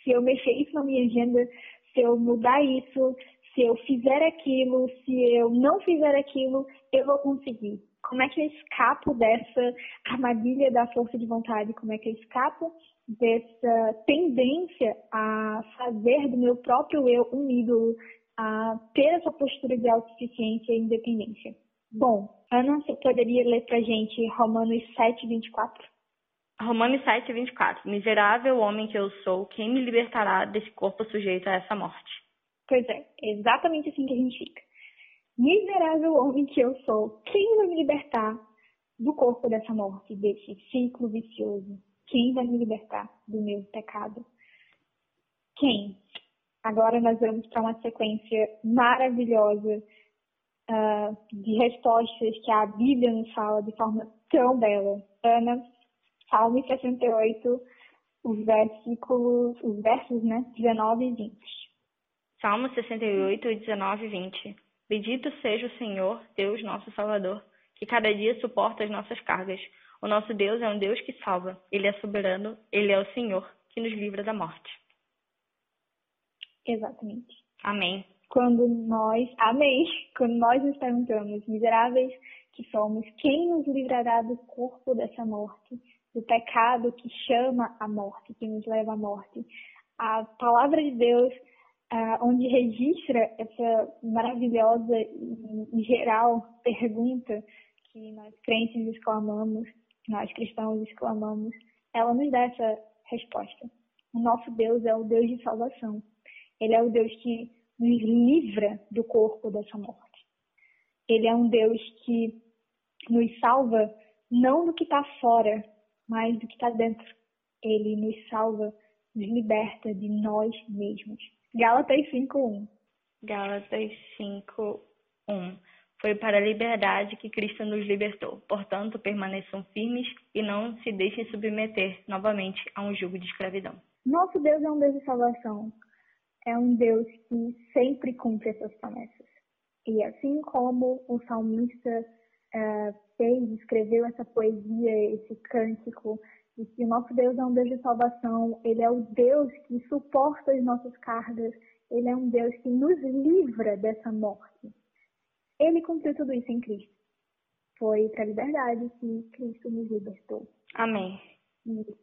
se eu mexer isso na minha agenda, se eu mudar isso, se eu fizer aquilo, se eu não fizer aquilo, eu vou conseguir. Como é que eu escapo dessa armadilha da força de vontade? Como é que eu escapo dessa tendência a fazer do meu próprio eu um ídolo, a ter essa postura de autossuficiência e independência? Bom, Ana, você poderia ler pra gente Romanos 7, 24? Romanos 7, 24. Miserável homem que eu sou, quem me libertará desse corpo sujeito a essa morte? Pois é, exatamente assim que a gente fica. Miserável homem que eu sou, quem vai me libertar do corpo dessa morte, desse ciclo vicioso? Quem vai me libertar do meu pecado? Quem? Agora nós vamos para uma sequência maravilhosa uh, de respostas que a Bíblia nos fala de forma tão bela. Ana, Salmo 68, os versículos, os versos, né, 19 e 20. Salmo 68, 19 e 20. Bendito seja o Senhor, Deus nosso Salvador, que cada dia suporta as nossas cargas. O nosso Deus é um Deus que salva. Ele é soberano, ele é o Senhor que nos livra da morte. Exatamente. Amém. Quando nós, amém, quando nós nos perguntamos, miseráveis que somos, quem nos livrará do corpo dessa morte, do pecado que chama a morte, que nos leva à morte? A palavra de Deus uh, onde registra essa maravilhosa e geral pergunta que nós crentes exclamamos, nós cristãos exclamamos, ela nos dá essa resposta. O nosso Deus é o Deus de salvação. Ele é o Deus que nos livra do corpo dessa morte. Ele é um Deus que nos salva não do que está fora, mas do que está dentro. Ele nos salva, nos liberta de nós mesmos. Gálatas 5:1. Gálatas 5:1. Foi para a liberdade que Cristo nos libertou. Portanto, permaneçam firmes e não se deixem submeter novamente a um jugo de escravidão. Nosso Deus é um Deus de salvação. É um Deus que sempre cumpre as suas promessas. E assim como o salmista uh, fez, escreveu essa poesia, esse cântico E que o nosso Deus é um Deus de salvação, ele é o Deus que suporta as nossas cargas, ele é um Deus que nos livra dessa morte. Ele cumpriu tudo isso em Cristo. Foi para a liberdade que Cristo nos libertou. Amém.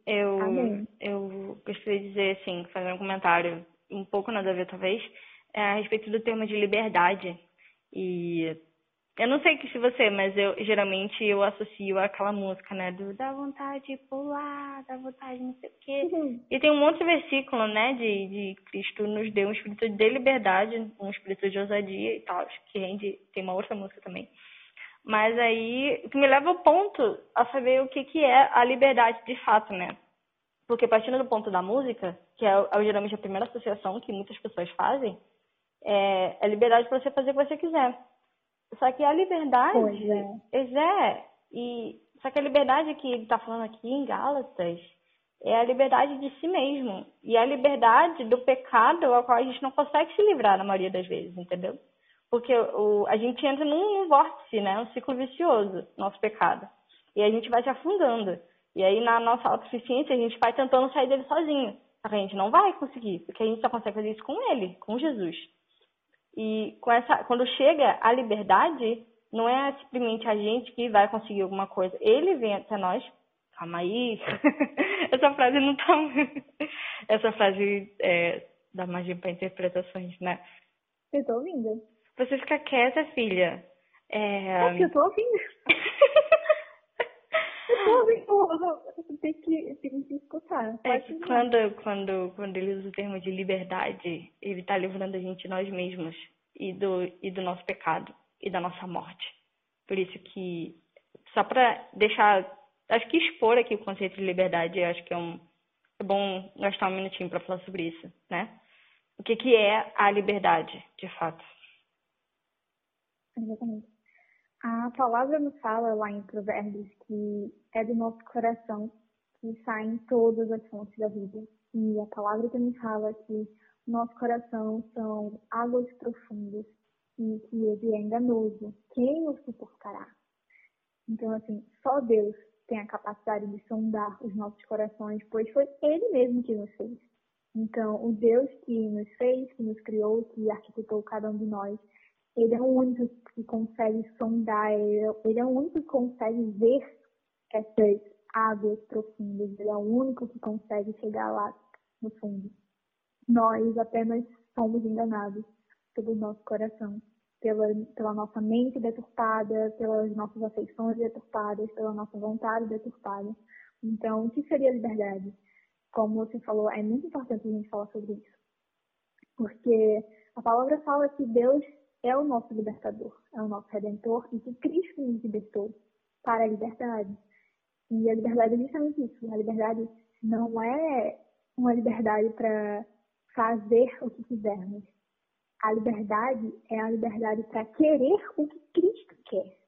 Eu, Amém. eu gostaria de dizer, assim, fazer um comentário um pouco nada a ver, talvez, é, a respeito do termo de liberdade. E eu não sei que se você, mas eu geralmente eu associo aquela música, né, do dá vontade de pular, dá vontade de não sei o quê. Uhum. E tem um monte de versículo, né, de, de Cristo nos deu um espírito de liberdade, um espírito de ousadia e tal, que rende, tem uma outra música também. Mas aí, o que me leva ao ponto a saber o que, que é a liberdade de fato, né? Porque partindo do ponto da música, que é, é geralmente a primeira associação que muitas pessoas fazem, é, é liberdade para você fazer o que você quiser. Só que a liberdade, Pois é. Pois é, e só que a liberdade que ele está falando aqui em Gálatas é a liberdade de si mesmo e a liberdade do pecado ao qual a gente não consegue se livrar na maioria das vezes, entendeu? Porque o, a gente entra num, num vórtice, né, um ciclo vicioso, nosso pecado, e a gente vai se afundando. E aí na nossa autossuficiência a gente vai tentando sair dele sozinho, só que a gente não vai conseguir, porque a gente só consegue fazer isso com ele, com Jesus. E com essa, quando chega a liberdade, não é simplesmente a gente que vai conseguir alguma coisa. Ele vem até nós. Calma aí. Essa frase não tá. Essa frase é, dá margem para interpretações, né? Eu tô ouvindo. Você fica quieta, filha. É... É que eu tô ouvindo. Tem que, tem que escutar. É que quando, quando, quando ele usa o termo de liberdade, ele está livrando a gente de nós mesmos e do, e do nosso pecado e da nossa morte. Por isso que, só para deixar, acho que expor aqui o conceito de liberdade, acho que é, um, é bom gastar um minutinho para falar sobre isso, né? O que, que é a liberdade, de fato? Exatamente. A palavra nos fala lá em Provérbios que é do nosso coração que saem todas as fontes da vida. E a palavra também fala que o nosso coração são águas profundas e que ele é enganoso. Quem o suportará? Então, assim, só Deus tem a capacidade de sondar os nossos corações, pois foi Ele mesmo que nos fez. Então, o Deus que nos fez, que nos criou, que arquitetou cada um de nós, ele é o único que consegue sondar, ele é- ele é o único que consegue ver essas águas profundas, ele é o único que consegue chegar lá no fundo. Nós apenas somos enganados pelo nosso coração, pela, pela nossa mente deturpada, pelas nossas afeições deturpadas, pela nossa vontade deturpada. Então, o que seria liberdade? Como você falou, é muito importante a gente falar sobre isso. Porque a palavra fala que Deus é o nosso libertador, é o nosso redentor e que Cristo nos libertou para a liberdade. E a liberdade é justamente isso. A liberdade não é uma liberdade para fazer o que quisermos. A liberdade é a liberdade para querer o que Cristo quer.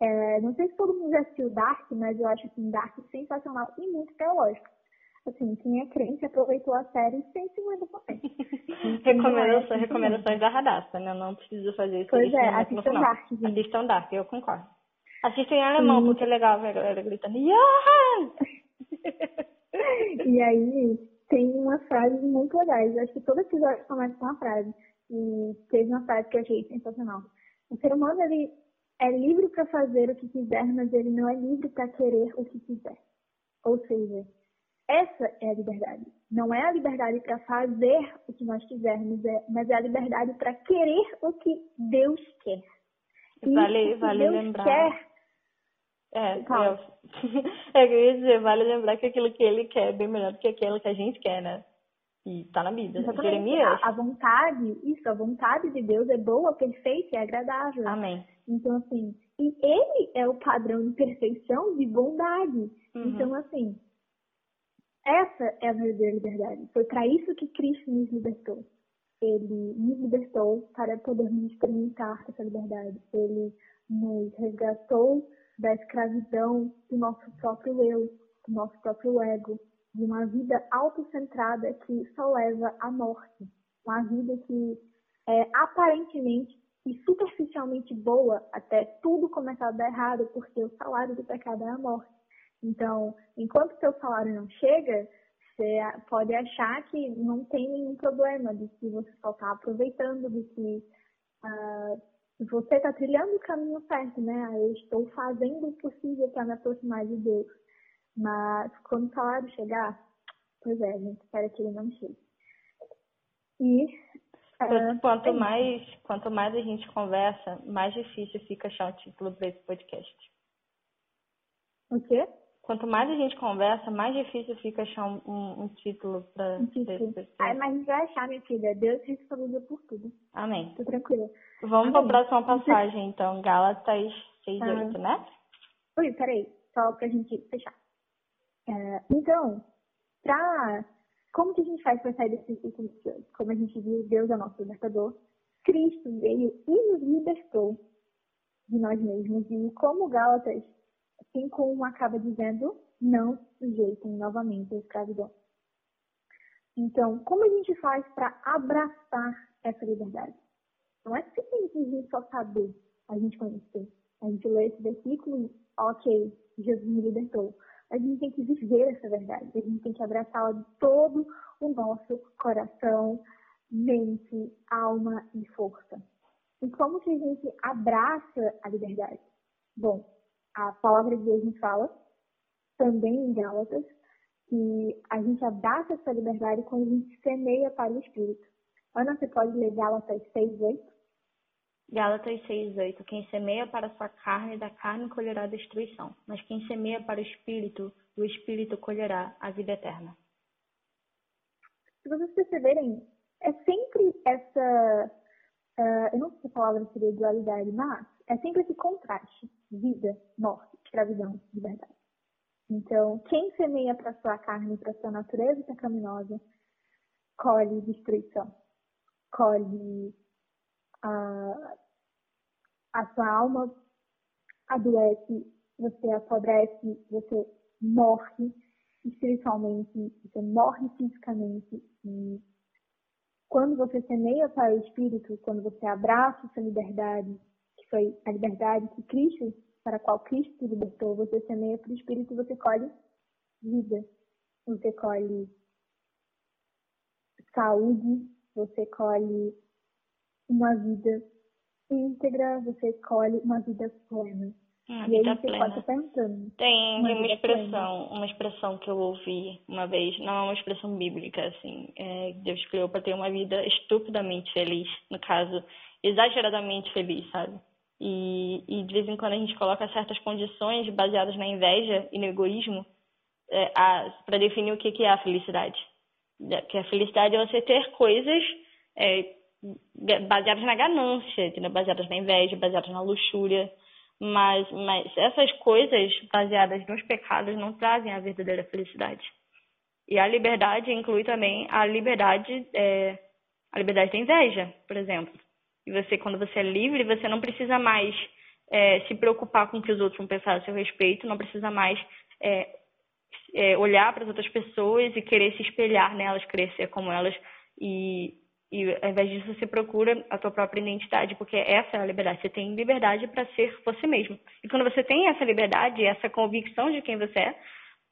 É, não sei se todo mundo já assistiu Dark, mas eu acho assim, Dark sensacional e muito teológico. Assim, quem é crente aproveitou a série 150%. Recomendações, Não é- recomendações da Radassa, né? Não precisa fazer isso. Pois é, assistam. Dark. Assistam Dark, eu concordo. Assistam em alemão, Sim. porque é legal ver a galera gritando Johan! E aí tem uma frase muito legais. Eu acho que todo episódio começa com uma frase. E teve uma frase que eu achei sensacional. O ser humano ele é livre para fazer o que quiser, mas ele não é livre para querer o que quiser. Ou seja, essa é a liberdade. Não é a liberdade para fazer o que nós quisermos, é- mas é a liberdade para querer o que Deus quer. E Vale, vale Deus lembrar. quer É, Fala. eu, eu queria dizer, vale lembrar que aquilo que ele quer é bem melhor do que aquilo que a gente quer, né? E tá na Bíblia. Exatamente. Jeremias. A, a vontade, isso, a vontade de Deus é boa, perfeita e agradável. Amém. Então, assim, e ele é o padrão de perfeição de bondade. Uhum. Então, assim, essa é a verdadeira liberdade. Foi para isso que Cristo nos libertou. Ele nos libertou para podermos experimentar essa liberdade. Ele nos resgatou da escravidão do nosso próprio eu, do nosso próprio ego, de uma vida autocentrada que só leva à morte. Uma vida que é aparentemente e superficialmente boa até tudo começar a dar errado, porque o salário do pecado é a morte. Então, enquanto o seu salário não chega, você pode achar que não tem nenhum problema, de que você só está aproveitando, de que uh, você está trilhando o caminho certo, né? Ah, eu estou fazendo o possível para me aproximar de Deus. Mas quando o salário chegar, pois é, a gente espera que ele não chegue. E uh, quanto é mais quanto mais a gente conversa, mais difícil fica achar um título para esse podcast. O quê? Quanto mais a gente conversa, mais difícil fica achar um, um, um título para um título. Ai, mas a gente vai achar, minha filha. Deus respondeu por tudo. Amém. Tô tranquila. Vamos para a próxima passagem, então. Gálatas 6, ah. 8, né? Oi, peraí. Só pra gente fechar. É, então, pra... Como que a gente faz para sair desse ciclo vicioso? Como a gente viu, Deus é nosso libertador. Cristo veio e nos libertou de nós mesmos. E como Gálatas assim como acaba dizendo, não sujeitem novamente à escravidão. Então, como a gente faz para abraçar essa liberdade? Não é simplesmente só saber, a gente conhecer. A gente lê esse versículo e, ok, Jesus me libertou. A gente tem que viver essa verdade. A gente tem que abraçá-la de todo o nosso coração, mente, alma e força. E como que a gente abraça a liberdade? Bom, a palavra de Deus nos fala, também em Gálatas, que a gente abraça essa liberdade quando a gente semeia para o Espírito. Ana, você pode ler Gálatas 6, 8? Gálatas 6, 8. Quem semeia para a sua carne, da carne colherá destruição. Mas quem semeia para o Espírito, do Espírito colherá a vida eterna. Se vocês perceberem, é sempre essa. Uh, eu não sei se a palavra seria dualidade, mas é sempre esse contraste: vida, morte, escravidão, liberdade. Então, quem semeia para sua carne, para sua natureza pecaminosa, colhe destruição, colhe a, a sua alma adoece, você apodrece, você morre espiritualmente, você morre fisicamente. E quando você semeia para o espírito, quando você abraça essa liberdade, foi a liberdade que Cristo, para a qual Cristo te libertou, você semeia para o Espírito, você colhe vida, você colhe saúde, você colhe uma vida íntegra, você colhe uma vida plena. Uma e aí você plena. pode estar perguntando. Tem uma, uma expressão, plena. uma expressão que eu ouvi uma vez, não é uma expressão bíblica, assim, é, Deus criou para ter uma vida estupidamente feliz, no caso, exageradamente feliz, sabe? E, e de vez em quando a gente coloca certas condições baseadas na inveja e no egoísmo é, para definir o que, que é a felicidade. Que a felicidade é você ter coisas é, baseadas na ganância, baseadas na inveja, baseadas na luxúria. Mas, mas essas coisas baseadas nos pecados não trazem a verdadeira felicidade. E a liberdade inclui também a liberdade, é, a liberdade da inveja, por exemplo. E você, quando você é livre, você não precisa mais é, se preocupar com o que os outros vão pensar a seu respeito, não precisa mais é, é, olhar para as outras pessoas e querer se espelhar nelas, ser como elas. E, e ao invés disso, você procura a tua própria identidade, porque essa é a liberdade. Você tem liberdade para ser você mesmo. E quando você tem essa liberdade, essa convicção de quem você é,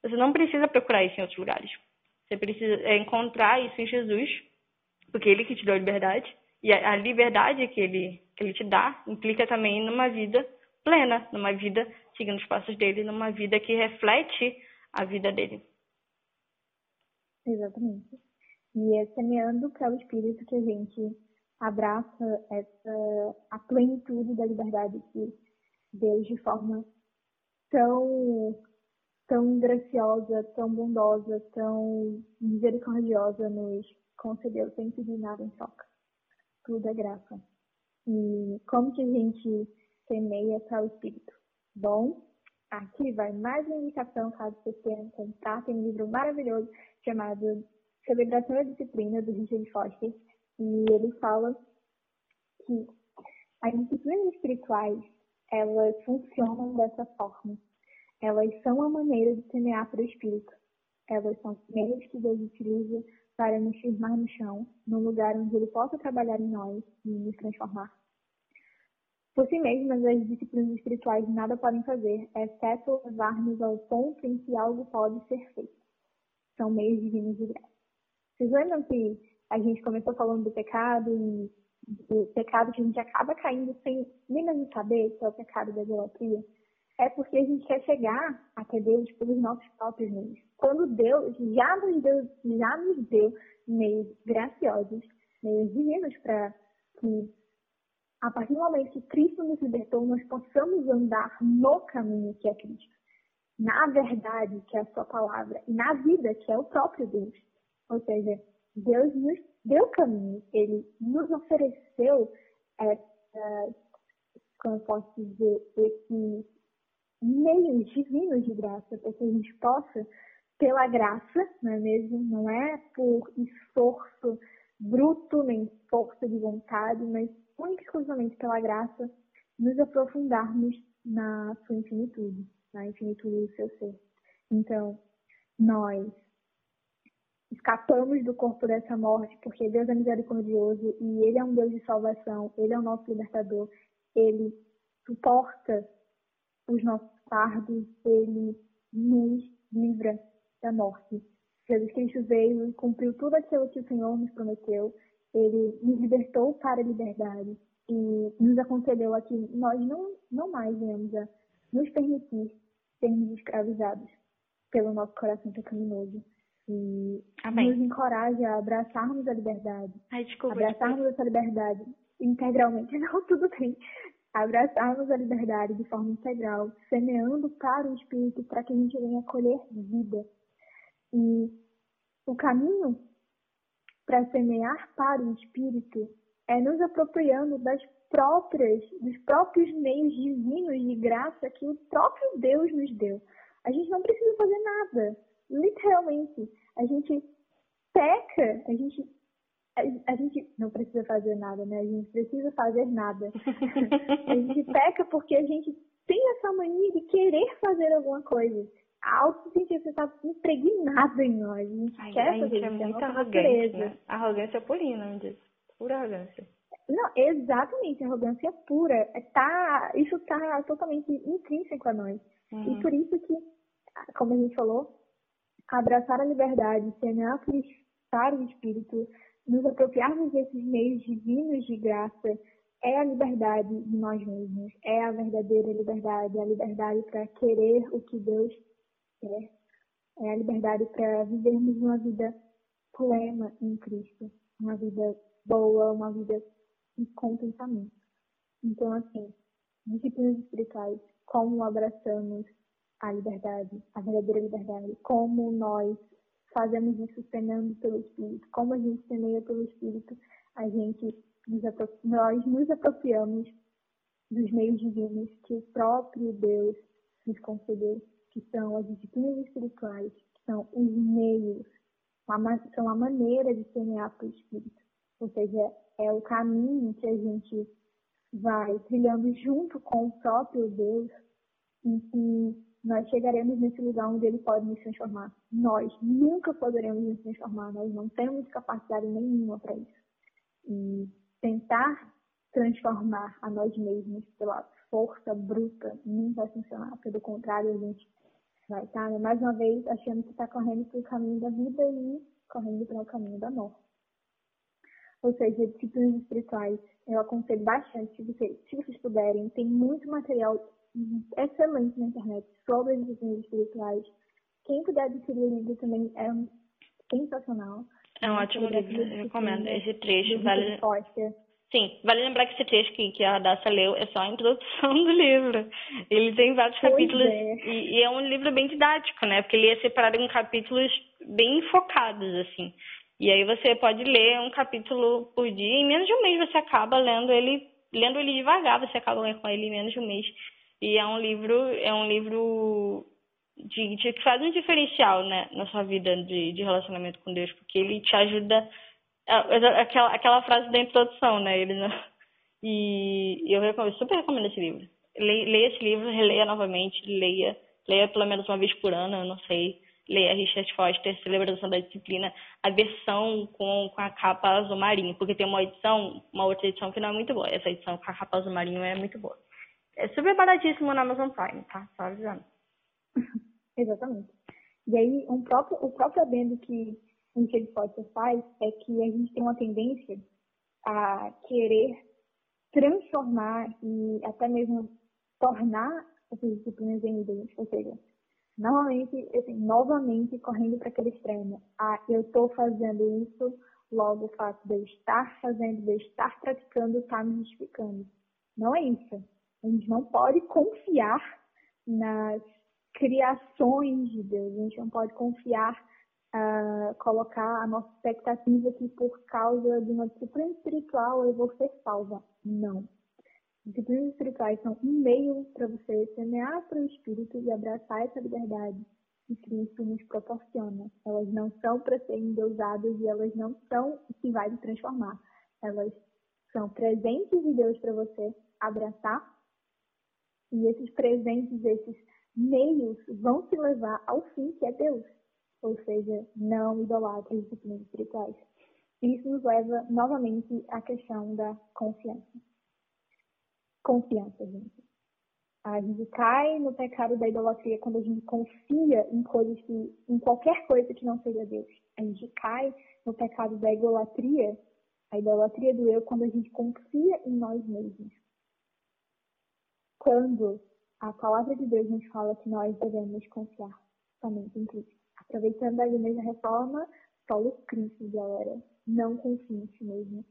você não precisa procurar isso em outros lugares. Você precisa é, encontrar isso em Jesus, porque Ele que te deu a liberdade e a, liberdade que ele, que ele te dá implica também numa vida plena, numa vida seguindo os passos dele, numa vida que reflete a vida dele. Exatamente. E é semeando para o Espírito que a gente abraça essa a plenitude da liberdade que Deus de forma tão tão graciosa, tão bondosa, tão misericordiosa nos concedeu sem pedir nada em troca tudo é graça. E como que a gente semeia para o Espírito? Bom, aqui vai mais uma indicação, caso vocês queiram comprar. Tem um livro maravilhoso chamado Celebração da Disciplina, do Richard Foster. E ele fala que as disciplinas espirituais, elas funcionam dessa forma. Elas são a maneira de semear para o Espírito. Elas são meios que Deus utiliza para nos firmar no chão, num lugar onde Ele possa trabalhar em nós e nos transformar. Por si mesmas, as disciplinas espirituais nada podem fazer, exceto levar-nos ao ponto em que algo pode ser feito. São meios divinos de graça. Vocês lembram que a gente começou falando do pecado e do pecado que a gente acaba caindo sem nem mesmo saber que é o pecado da idolatria? É porque a gente quer chegar até Deus pelos nossos próprios meios. Quando Deus já nos deu, já nos deu meios graciosos, meios divinos para que a partir do momento que Cristo nos libertou, nós possamos andar no caminho que é Cristo, na verdade, que é a sua palavra, e na vida, que é o próprio Deus. Ou seja, Deus nos deu caminho, ele nos ofereceu essa, como eu posso dizer, esses meios divinos de graça, para que a gente possa, pela graça, não é mesmo? Não é por esforço bruto, nem força de vontade, mas única e exclusivamente pela graça, nos aprofundarmos na sua infinitude, na infinitude do seu ser. Então, nós escapamos do corpo dessa morte porque Deus é misericordioso e Ele é um Deus de salvação, Ele é o nosso libertador, Ele suporta os nossos fardos, Ele nos livra da morte. Jesus Cristo veio e cumpriu tudo aquilo que o Senhor nos prometeu ele nos libertou para a liberdade e nos aconselhou a que nós não, não mais venhamos a nos permitir sermos escravizados pelo nosso coração pecaminoso. E Amém. nos encoraja a abraçarmos a liberdade. Ai, desculpa, abraçarmos desculpa. essa liberdade integralmente. Não, tudo bem. Abraçarmos a liberdade de forma integral, semeando para o Espírito para que a gente venha colher vida. E o caminho para semear para o Espírito é nos apropriando das próprias, dos próprios meios divinos de graça que o próprio Deus nos deu. A gente não precisa fazer nada, literalmente. A gente peca, a gente a, gente não precisa fazer nada, né? A gente precisa fazer nada. a gente peca porque a gente tem essa mania de querer fazer alguma coisa a autociência está impregnada em nós. A gente Ai, quer a gente é muito arrogante, né? Arrogância é pura, não diz? Pura arrogância. Não, exatamente, arrogância pura. É, tá, isso está totalmente intrínseco a nós. Uhum. E por isso que, como a gente falou, abraçar a liberdade, semear para o Espírito, nos apropriarmos desses meios divinos de graça, é a liberdade de nós mesmos, é a verdadeira liberdade, a liberdade para querer o que Deus quer é a liberdade para vivermos uma vida plena em Cristo, uma vida boa, uma vida de contentamento. Então, assim, disciplinas espirituais, como abraçamos a liberdade, a verdadeira liberdade, como nós fazemos isso semeando pelo Espírito, como a gente semeia pelo Espírito, a gente nos nós nos apropriamos dos meios divinos que o próprio Deus nos concedeu que são as disciplinas espirituais, que são os meios, são a maneira de semear para o Espírito. Ou seja, é o caminho que a gente vai trilhando junto com o próprio Deus, em que nós chegaremos nesse lugar onde Ele pode nos transformar. Nós nunca poderemos nos transformar, nós não temos capacidade nenhuma para isso. E tentar transformar a nós mesmos pela força bruta não vai funcionar. Pelo contrário, a gente vai estar, né? mais uma vez, achando que está correndo para o caminho da vida e correndo para o caminho da morte. Ou seja, disciplinas espirituais, eu aconselho bastante, se vocês, se vocês puderem, tem muito material excelente na internet sobre as disciplinas espirituais. Quem puder adquirir o livro também é sensacional. É um ótimo livro, eu recomendo. Esse trecho vale. Sim, vale lembrar que esse trecho que, que a Radassa leu é só a introdução do livro. Ele tem vários pois capítulos é. E, e, é um livro bem didático, né? Porque ele é separado em capítulos bem focados, assim. E aí você pode ler um capítulo por dia. Em menos de um mês você acaba lendo ele, lendo ele devagar, você acaba lendo com ele em menos de um mês. E é um livro, é um livro de, de, que faz um diferencial, né, na sua vida de, de relacionamento com Deus, porque ele te ajuda aquela, aquela frase da introdução, né? Ele não... E eu, recomendo, super recomendo esse livro. Leia, leia esse livro, releia novamente, leia, leia pelo menos uma vez por ano, eu não sei. ler a Richard Foster, Celebração da Disciplina, a versão com, com a capa azul marinho, porque tem uma edição, uma outra edição que não é muito boa. Essa edição com a capa azul marinho é muito boa. É super baratíssimo na Amazon Prime, tá? Só avisando. Exatamente. E aí, um próprio, o próprio adendo que o Richard Foster faz é que a gente tem uma tendência a querer transformar e até mesmo tornar essas disciplinas em evidentes, ou seja, novamente, assim, novamente correndo para aquele extremo. Ah, eu estou fazendo isso, logo o fato de eu estar fazendo, de eu estar praticando, está me justificando. Não é isso. A gente não pode confiar nas criações de Deus, a gente não pode confiar, uh, colocar a nossa expectativa que por causa de uma disciplina espiritual eu vou ser salva. Não. Disciplinas espirituais são um meio para você semear para o Espírito e abraçar essa liberdade que Cristo nos proporciona. Elas não são para serem endeusadas e elas não são o que vai te transformar. Elas são presentes de Deus para você abraçar e esses presentes, esses meios vão te levar ao fim que é Deus. Ou seja, não idolatre disciplinas espirituais. Isso nos leva novamente à questão da confiança confiança, gente. A gente cai no pecado da idolatria quando a gente confia em coisas que, em qualquer coisa que não seja Deus. A gente cai no pecado da idolatria, a idolatria do eu, quando a gente confia em nós mesmos. Quando a palavra de Deus nos fala que nós devemos confiar somente em Cristo. Aproveitando a mesma reforma, solo Cristo, galera. Não confie em si mesmo.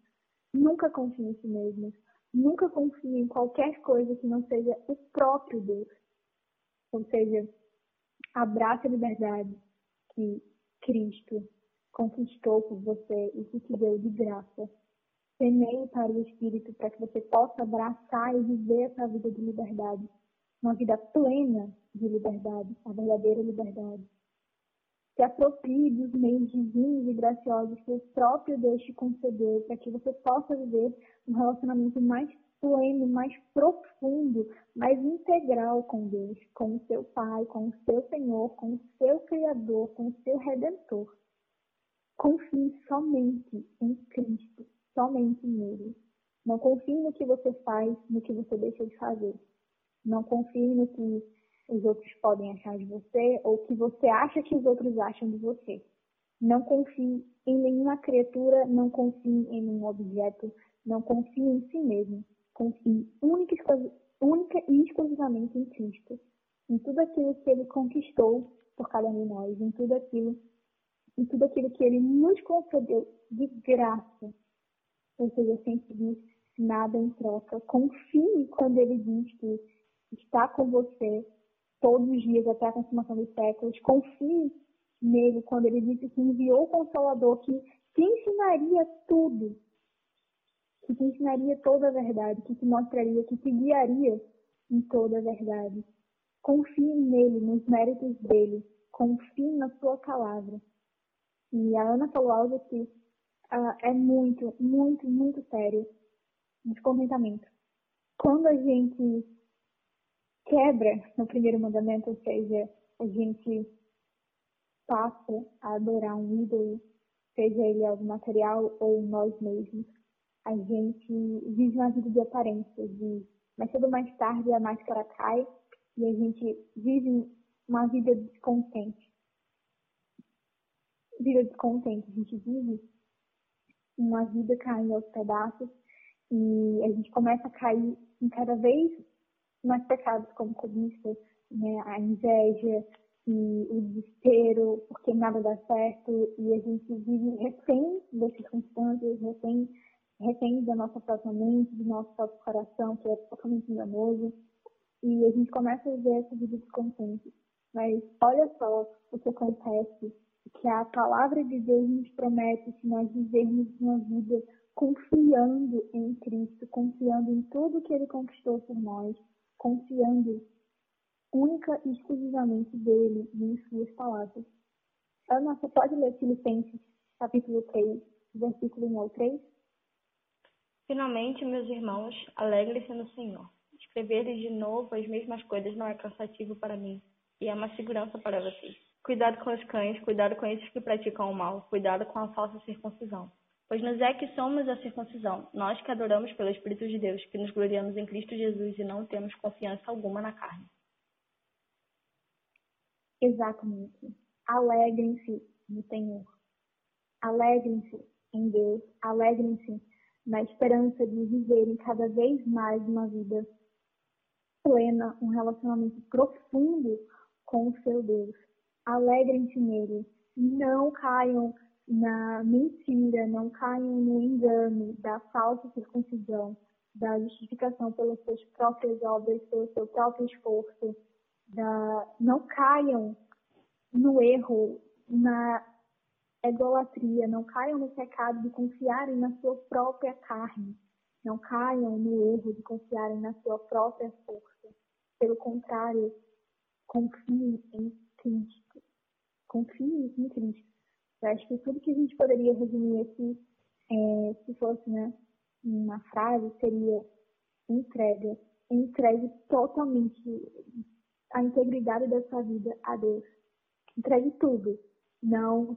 Nunca confie em si mesmo. Nunca confie em qualquer coisa que não seja o próprio Deus. Ou seja, abraça a liberdade que Cristo conquistou por você e que te deu de graça. Semeie para o Espírito para que você possa abraçar e viver essa vida de liberdade. Uma vida plena de liberdade, a verdadeira liberdade. Se aproprie dos meios divinos e graciosos que o próprio Deus te concedeu para que você possa viver um relacionamento mais pleno, mais profundo, mais integral com Deus, com o seu Pai, com o seu Senhor, com o seu Criador, com o seu Redentor. Confie somente em Cristo, somente nele. Não confie no que você faz, no que você deixa de fazer. Não confie no que os outros podem achar de você ou que você acha que os outros acham de você. Não confie em nenhuma criatura, não confie em nenhum objeto, não confie em si mesmo. Confie única, única e exclusivamente em Cristo, em tudo aquilo que Ele conquistou por cada um de nós, em tudo aquilo, em tudo aquilo que Ele nos concedeu de graça, seja, sem pedir nada em troca. Confie quando Ele diz que está com você todos os dias até a consumação dos séculos. Confie nele quando ele disse que enviou o Consolador, que te ensinaria tudo, que te ensinaria toda a verdade, que te mostraria, que te guiaria em toda a verdade. Confie nele, nos méritos dele. Confie na sua palavra. E a Ana falou algo que uh, é muito, muito, muito sério. Descontentamento. Quando a gente quebra no primeiro mandamento, ou seja, a gente passa a adorar um ídolo, seja ele algo material ou nós mesmos, a gente vive uma vida de aparência, de mais cedo ou mais tarde a máscara cai e a gente vive uma vida descontente. Vida descontente, a gente vive uma vida caindo aos pedaços e a gente começa a cair em cada vez mais pecados como cobiça, né, a inveja e o desespero, porque nada dá certo e a gente vive refém das circunstâncias, refém, refém da nossa própria mente, do nosso próprio coração, que é totalmente enganoso, e a gente começa a ver essa vida descontente. Mas olha só o que acontece, que a palavra de Deus nos promete se nós vivermos uma vida confiando em Cristo, confiando em tudo que Ele conquistou por nós, confiando única e exclusivamente dele e em suas palavras. Ana, você pode ler Filipenses, capítulo 3, versículo 1 ao 3? Finalmente, meus irmãos, alegrem-se no Senhor. Escrever de novo as mesmas coisas não é cansativo para mim e é uma segurança para vocês. Cuidado com os cães, cuidado com esses que praticam o mal, cuidado com a falsa circuncisão. Pois nos é que somos a circuncisão, nós que adoramos pelo Espírito de Deus, que nos gloriamos em Cristo Jesus e não temos confiança alguma na carne. Exatamente. Alegrem-se no Senhor. Alegrem-se em Deus. Alegrem-se na esperança de viverem cada vez mais uma vida plena, um relacionamento profundo com o seu Deus. Alegrem-se nele. Não caiam na mentira, não caiam no engano da falsa circuncisão, da justificação pelas suas próprias obras, pelo seu próprio esforço. Da... Não caiam no erro, na idolatria, não caiam no pecado de confiarem na sua própria carne, não caiam no erro de confiarem na sua própria força. Pelo contrário, confiem em Cristo. Confiem em Cristo. Eu acho que tudo que a gente poderia resumir aqui, é, se fosse né, uma frase, seria entrega. Entregue totalmente a integridade da sua vida a Deus. Entregue tudo. Não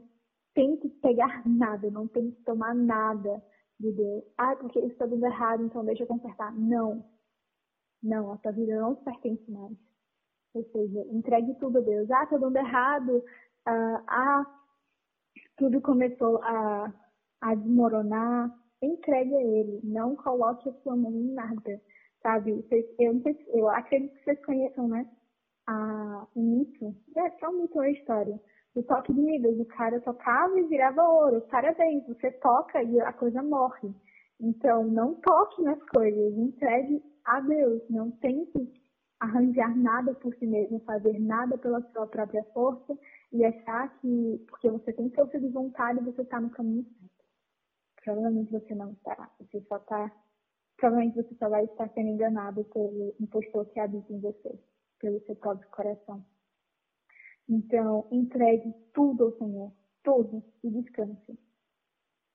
tente pegar nada, não tente tomar nada de Deus. Ah, porque isso está dando errado, então deixa eu consertar. Não. Não, a sua vida não te pertence mais. Ou seja, entregue tudo a Deus. Ah, está dando errado. Ah, ah, tudo começou a, a desmoronar. Entregue a Ele. Não coloque a sua mão em nada. Sabe? Vocês, eu, eu acredito que vocês conheçam, né? A, o mito. É só um mito ou história o toque de Midas. O cara tocava e virava ouro. Parabéns, você toca e a coisa morre. Então, não toque nas coisas, entregue a Deus. Não tente arranjar nada por si mesmo, fazer nada pela sua própria força e achar que, porque você tem força de vontade, você está no caminho certo. Provavelmente você não está. Você só está. Provavelmente você só vai estar sendo enganado pelo impostor que habita em você, pelo seu próprio coração. Então, entregue tudo ao Senhor, tudo, e descanse.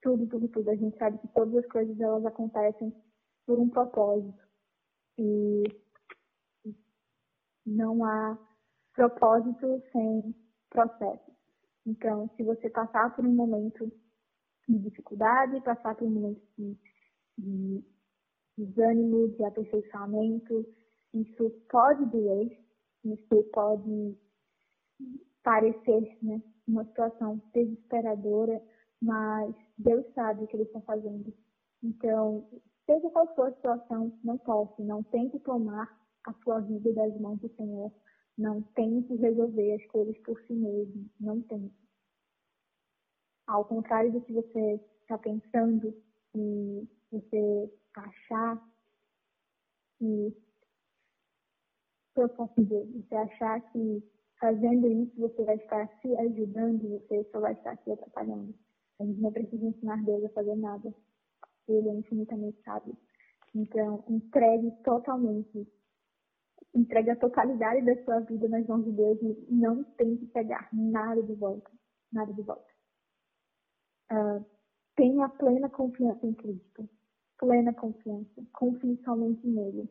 Tudo, tudo, tudo. A gente sabe que todas as coisas elas acontecem por um propósito. E não há propósito sem processo. Então, se você passar por um momento de dificuldade, passar por um momento de, de desânimo, de aperfeiçoamento, isso pode doer, isso pode parecer né, uma situação desesperadora, mas Deus sabe o que Ele está fazendo. Então, seja qual for a situação, não toque, não tente tomar a sua vida das mãos do Senhor, não tente resolver as coisas por si mesmo, não tente. Ao contrário do que você está pensando e você achar que eu dizer, você achar que Fazendo isso, você vai estar se ajudando, você só vai estar se atrapalhando. A gente não precisa ensinar Deus a fazer nada. Ele é infinitamente sábio. Então, entregue totalmente. Entregue a totalidade da sua vida nas mãos de Deus e não tente pegar nada de volta. Nada de volta. Uh, tenha plena confiança em Cristo. Plena confiança. Confie somente nele.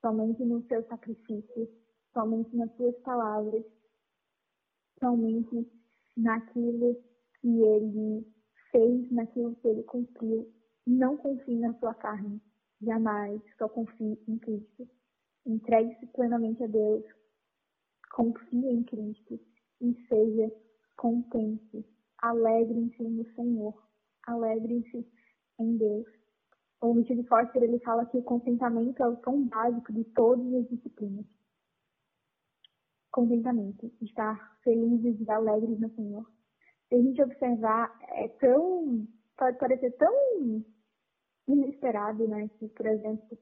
Somente no seu sacrifício. Somente nas suas palavras somente naquilo que ele fez, naquilo que ele cumpriu. Não confie na sua carne, jamais, só confie em Cristo. Entregue-se plenamente a Deus, confie em Cristo e seja contente. Alegrem-se no Senhor, alegrem-se em Deus. O Richard Foster ele fala que o contentamento é o tom básico de todas as disciplinas contentamento, estar felizes e alegres no Senhor. Se a gente observar, é tão, pode parecer tão inesperado, né? Que, por exemplo,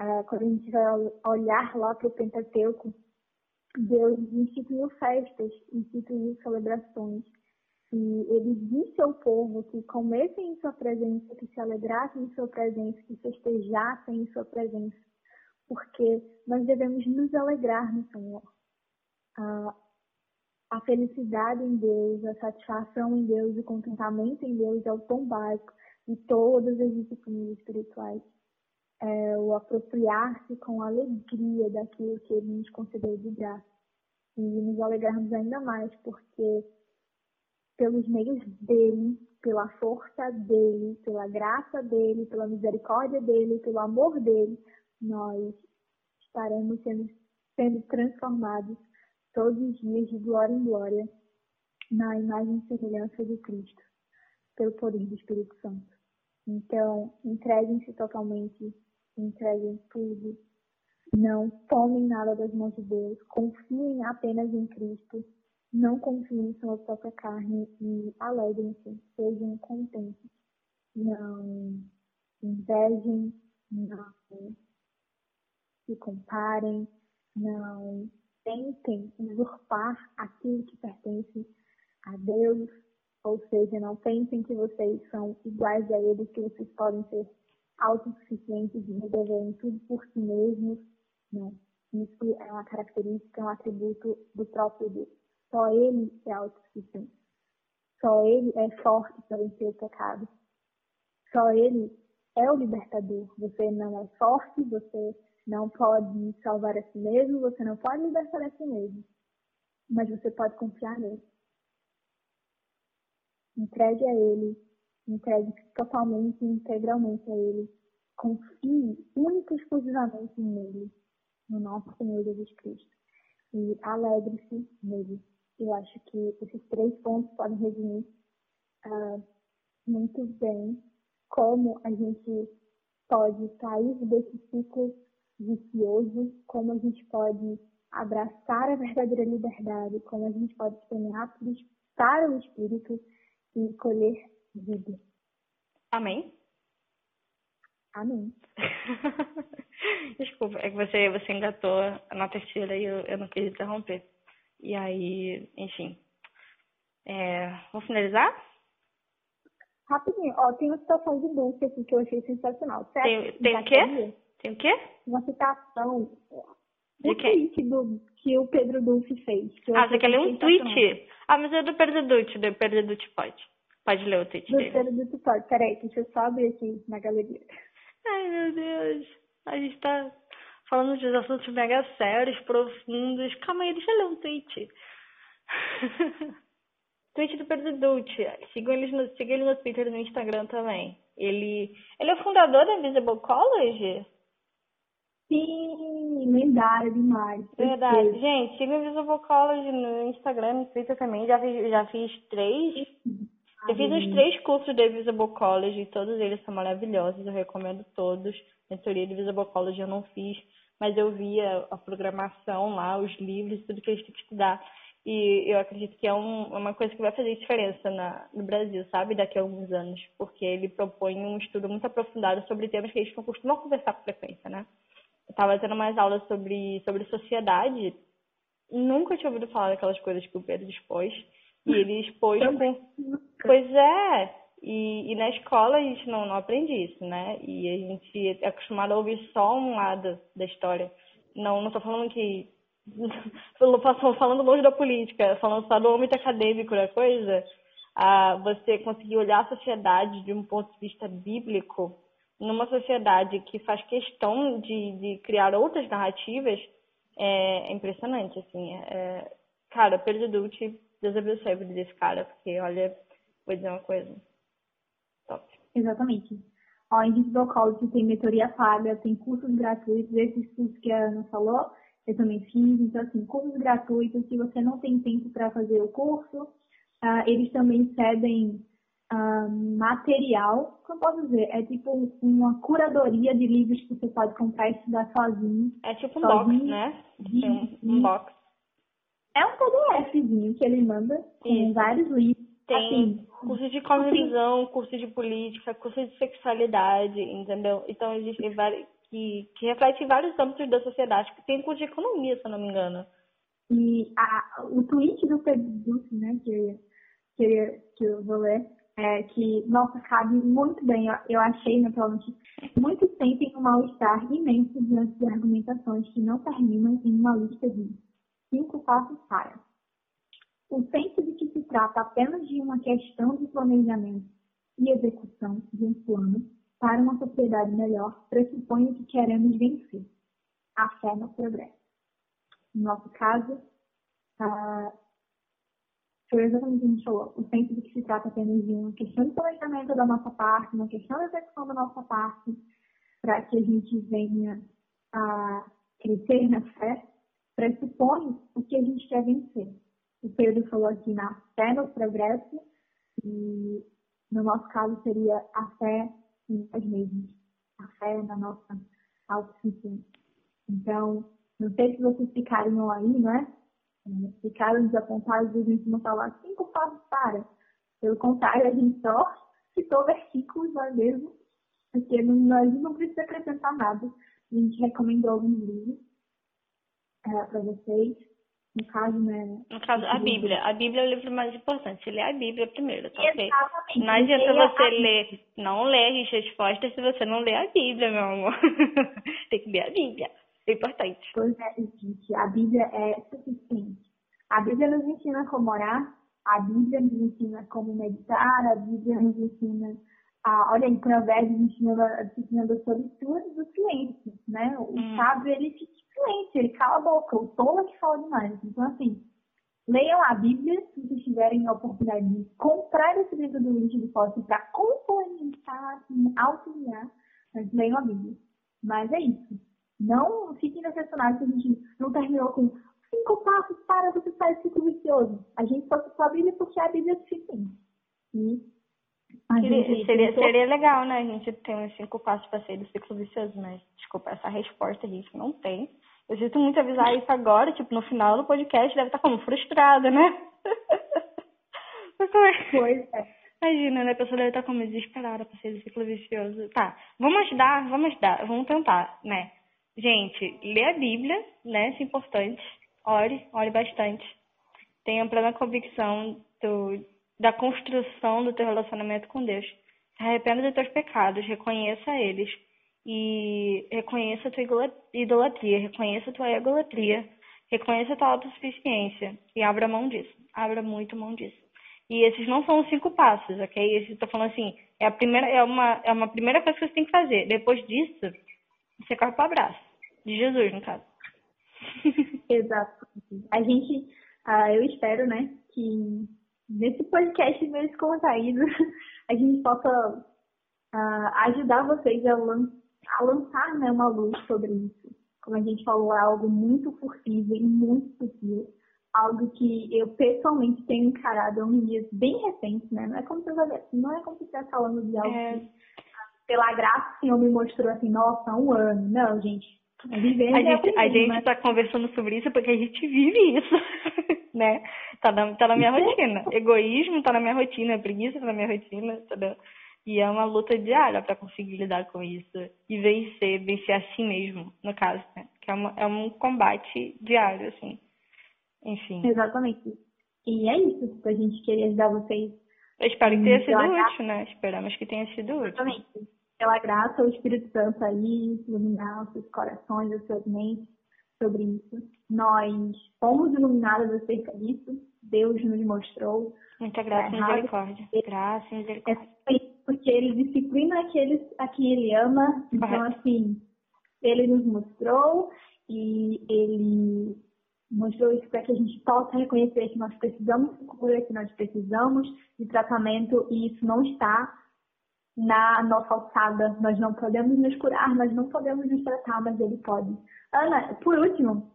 uh, quando a gente vai olhar lá para o Pentateuco, Deus instituiu festas, instituiu celebrações. E ele disse ao povo que comessem em sua presença, que se alegrassem em sua presença, que festejassem em sua presença. Porque nós devemos nos alegrar no Senhor a, a felicidade em Deus, a satisfação em Deus, o contentamento em Deus é o tom básico de todas as disciplinas espirituais. É o apropriar-se com alegria daquilo que Ele nos concedeu de graça. e nos alegrarmos ainda mais, porque pelos meios dele, pela força dele, pela graça dele, pela misericórdia dele, pelo amor dele, nós estaremos sendo, sendo transformados todos os dias de glória em glória na imagem e semelhança de Cristo, pelo poder do Espírito Santo. Então, entreguem-se totalmente, entreguem tudo, não tomem nada das mãos de Deus, confiem apenas em Cristo, não confiem em sua própria carne e alegrem-se, sejam contentes. Não invejem, não se comparem, não tentem usurpar aquilo que pertence a Deus, ou seja, não pensem que vocês são iguais a Ele, que vocês podem ser autossuficientes e resolverem tudo por si mesmos. Não. Isso é uma característica, é um atributo do próprio Deus. Só Ele é autossuficiente. Só Ele é forte para vencer o pecado. Só Ele é o libertador. Você não é forte, você não pode salvar a si mesmo, você não pode libertar a si mesmo. Mas você pode confiar nele. Entregue a Ele, entregue totalmente e integralmente a Ele. Confie única e exclusivamente nele, no nosso Senhor Jesus Cristo. E alegre-se nele. Eu acho que esses três pontos podem resumir uh, muito bem como a gente pode sair desse ciclo vicioso, como a gente pode abraçar a verdadeira liberdade, como a gente pode semear para o Espírito e colher vida. Amém? Amém. Desculpa, é que você, você engatou na terceira e eu, eu não quis interromper. E aí, enfim. É, vamos finalizar? Rapidinho, ó, tem uma citação de Dulce aqui que eu achei sensacional. Certo? Tem, tem o quê? Tem o quê? Uma citação de tweet do, que o Pedro Dulce fez. ah, você quer ler um tweet? Ah, mas é do Pedro Dulce, do Pedro Dulce pode. Pode ler o tweet do dele. Do Pedro Dulce pode. Peraí, deixa eu só abrir aqui na galeria. Ai, meu Deus. A gente tá falando de assuntos mega sérios, profundos. Calma aí, deixa eu ler um tweet. tweet do Pedro Dulce. Sigam ele no, ele no Twitter e no Instagram também. Ele, ele é o fundador da Visible College? Sim, lendário demais. Verdade. Gente, siga o Visible College no Instagram, no Twitter também. Já fiz, já fiz três. Eu fiz os três cursos da Visible College, todos eles são maravilhosos, eu recomendo todos. Mentoria de Visible College eu não fiz, mas eu vi a, programação lá, os livros, tudo que gente tem que estudar. E eu acredito que é um, uma coisa que vai fazer diferença na, no Brasil, sabe, daqui a alguns anos, porque ele propõe um estudo muito aprofundado sobre temas que a gente não costuma conversar com frequência, né? estava tendo mais aulas sobre, sobre sociedade. Nunca tinha ouvido falar daquelas coisas que o Pedro expôs. E ele expôs com. Pois é! E, e na escola a gente não, não aprende isso, né? E a gente é acostumado a ouvir só um lado da história. Não, não tô falando que. falando longe da política, falando só do âmbito acadêmico da coisa. a você conseguir olhar a sociedade de um ponto de vista bíblico numa sociedade que faz questão de, de criar outras narrativas, é, é impressionante, assim. É, cara, Pedro Dulce, Deus abençoe a vida desse cara, porque, olha, vou dizer uma coisa, top. Exatamente. Ó, em Digital College tem mentoria paga, tem cursos gratuitos, esses cursos que a Ana falou, eu também fiz, então, assim, cursos gratuitos, se você não tem tempo para fazer o curso, uh, eles também cedem material, como eu posso dizer, é tipo uma curadoria de livros que você pode comprar e estudar sozinho. É tipo um sozinho, box, né? De, um, um box. É um PDFzinho que ele manda com Isso. vários livros. Tem assim, curso de cosmovisão, curso de política, curso de sexualidade, entendeu? Então existem vários que, que refletem vários âmbitos da sociedade. Tem curso de economia, se eu não me engano. E a, o tweet do Pedro Dulce, né, que, que, que eu vou ler, é, que, nossa, cabe muito bem, eu, eu achei, naturalmente, muitos sentem um mal-estar imenso diante de argumentações que não terminam em uma lista de cinco passos para. O senso de que se trata apenas de uma questão de planejamento e execução de um plano para uma sociedade melhor pressupõe que queremos vencer. A fé no progresso. No nosso caso, ah, foi exatamente o que falou. O centro de que se trata apenas de uma questão de planejamento da nossa parte, uma questão de execução da nossa parte, para que a gente venha a crescer na fé, pressupõe o que a gente quer vencer. O Pedro falou aqui na fé no progresso, e no nosso caso seria a fé em nós mesmos, a fé na nossa autossuficiência. Então, não sei se vocês ficaram aí, né? Ficaram desapontados e a gente não falar cinco passos para. Pelo contrário, a gente só citou versículos, é mesmo? Porque nós não precisa acrescentar nada. A gente recomendou alguns livros é, para vocês. No caso, né? No caso, a Bíblia. A Bíblia é o livro mais importante. Você lê a Bíblia primeiro, tá ok? Exatamente. Não adianta você ler, não ler as respostas se você não ler a Bíblia, meu amor. Tem que ler a Bíblia. É importante. Pois é, gente, a Bíblia é suficiente. A Bíblia nos ensina como orar, a Bíblia nos ensina como meditar, a Bíblia nos ensina a, olha, em Provérbios ensina a disciplina da solitude do silêncio, né? O Hum. sábio, ele fica silêncio, ele cala a boca, o tolo é que fala demais. Então, assim, leiam a Bíblia, se vocês tiverem a oportunidade de comprar esse livro do Luiz de Fóssil para complementar, assim, auxiliar, mas leiam a Bíblia. Mas é isso. Não fiquem decepcionados se a gente não terminou com cinco passos para você sair do ciclo vicioso. A gente só a Bíblia porque a Bíblia é suficiente. E gente seria, seria legal, né? A gente tem uns cinco passos para sair do ciclo vicioso, mas, desculpa, essa resposta a gente não tem. Eu sinto muito avisar isso agora, tipo, no final do podcast deve estar como frustrada, né? Mas como é- Pois é. Imagina, né? A pessoa deve estar como desesperada pra sair do ciclo vicioso. Tá, vamos ajudar, vamos ajudar, vamos tentar, né? Gente, lê a Bíblia, né? Isso é importante. Ore, ore bastante. Tenha plena convicção do, da construção do teu relacionamento com Deus. Arrependa dos teus pecados, reconheça eles. E reconheça a tua idola- idolatria, reconheça a tua egolatria, reconheça a tua autossuficiência. E abra mão disso. Abra muito mão disso. E esses não são os cinco passos, ok? Tô falando assim, é a primeira, é uma, é uma primeira coisa que você tem que fazer. Depois disso, você corre pro abraço. De Jesus, no caso. Exato. A gente, ah, eu espero, né, que nesse podcast meio descontraído, a gente possa ah, ajudar vocês a, lan- a lançar né, uma luz sobre isso. Como a gente falou, é algo muito furtivo e muito sutil. Algo que eu pessoalmente tenho encarado há uns dias bem recentes, né? Não é como se eu não é como se eu falando de algo É. que, pela graça, o Senhor me mostrou assim, nossa, há um ano. Não, gente. A e gente, a gente né? tá conversando sobre isso porque a gente vive isso, né? Tá na, tá na minha rotina. Egoísmo tá na minha rotina, preguiça tá na minha rotina, entendeu? E é uma luta diária pra conseguir lidar com isso e vencer, vencer a si mesmo, no caso, né? Que é, uma, é um combate diário, assim. Enfim. Exatamente. E é isso. A gente queria ajudar vocês Eu espero que tenha sido útil, né? Esperamos que tenha sido útil. Exatamente. Pela graça, o Espírito Santo aí, iluminar os seus corações, as suas mentes sobre isso. Nós fomos iluminados acerca disso. Deus nos mostrou. Muita graça e É, misericórdia. Graça e É misericórdia. porque ele disciplina aqueles a quem ele ama. Então, Correto. assim, ele nos mostrou e ele mostrou isso para que a gente possa reconhecer que nós precisamos de cura, que nós precisamos de tratamento e isso não está na nossa alçada. Nós não podemos nos curar, nós não podemos nos tratar, mas ele pode. Ana, por último,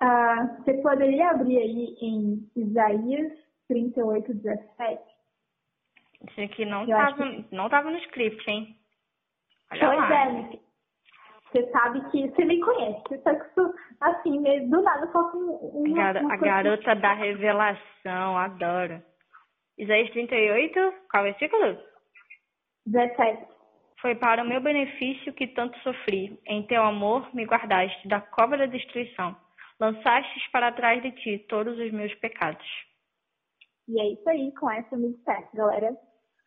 ah, você poderia abrir aí em Isaías 38, 17? Isso aqui não Eu acho tava, não tava no script, hein? Olha Pois lá. é. Você sabe que você me conhece. Você sabe que eu sou assim, mesmo do nada faço um- uma, uma a garota da revelação, adoro. Isaías 38, qual versículo? 17. Foi para o meu benefício que tanto sofri. Em teu amor me guardaste da cova da destruição. Lançastes para trás de ti todos os meus pecados. E é isso aí, com essa eu me despeço, galera.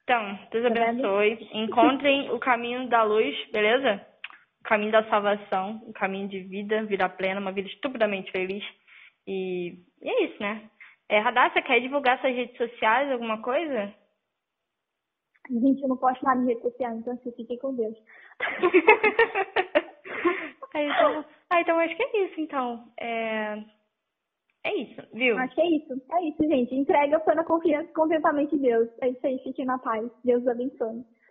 Então, Deus Tá abençoe. Encontrem o caminho da luz, beleza? O caminho da salvação, o caminho de vida, vida plena, uma vida estupidamente feliz. E, e é isso, né? É, Radassa, quer divulgar suas redes sociais, alguma coisa? Gente, eu não posto nada em rede social, então você fique com Deus. então, ah, então acho que é isso, então. É, É isso, viu? Acho que é isso. É isso, gente. Entrega, põe na confiança, contentamento de Deus. É isso aí, fiquem na paz. Deus abençoe.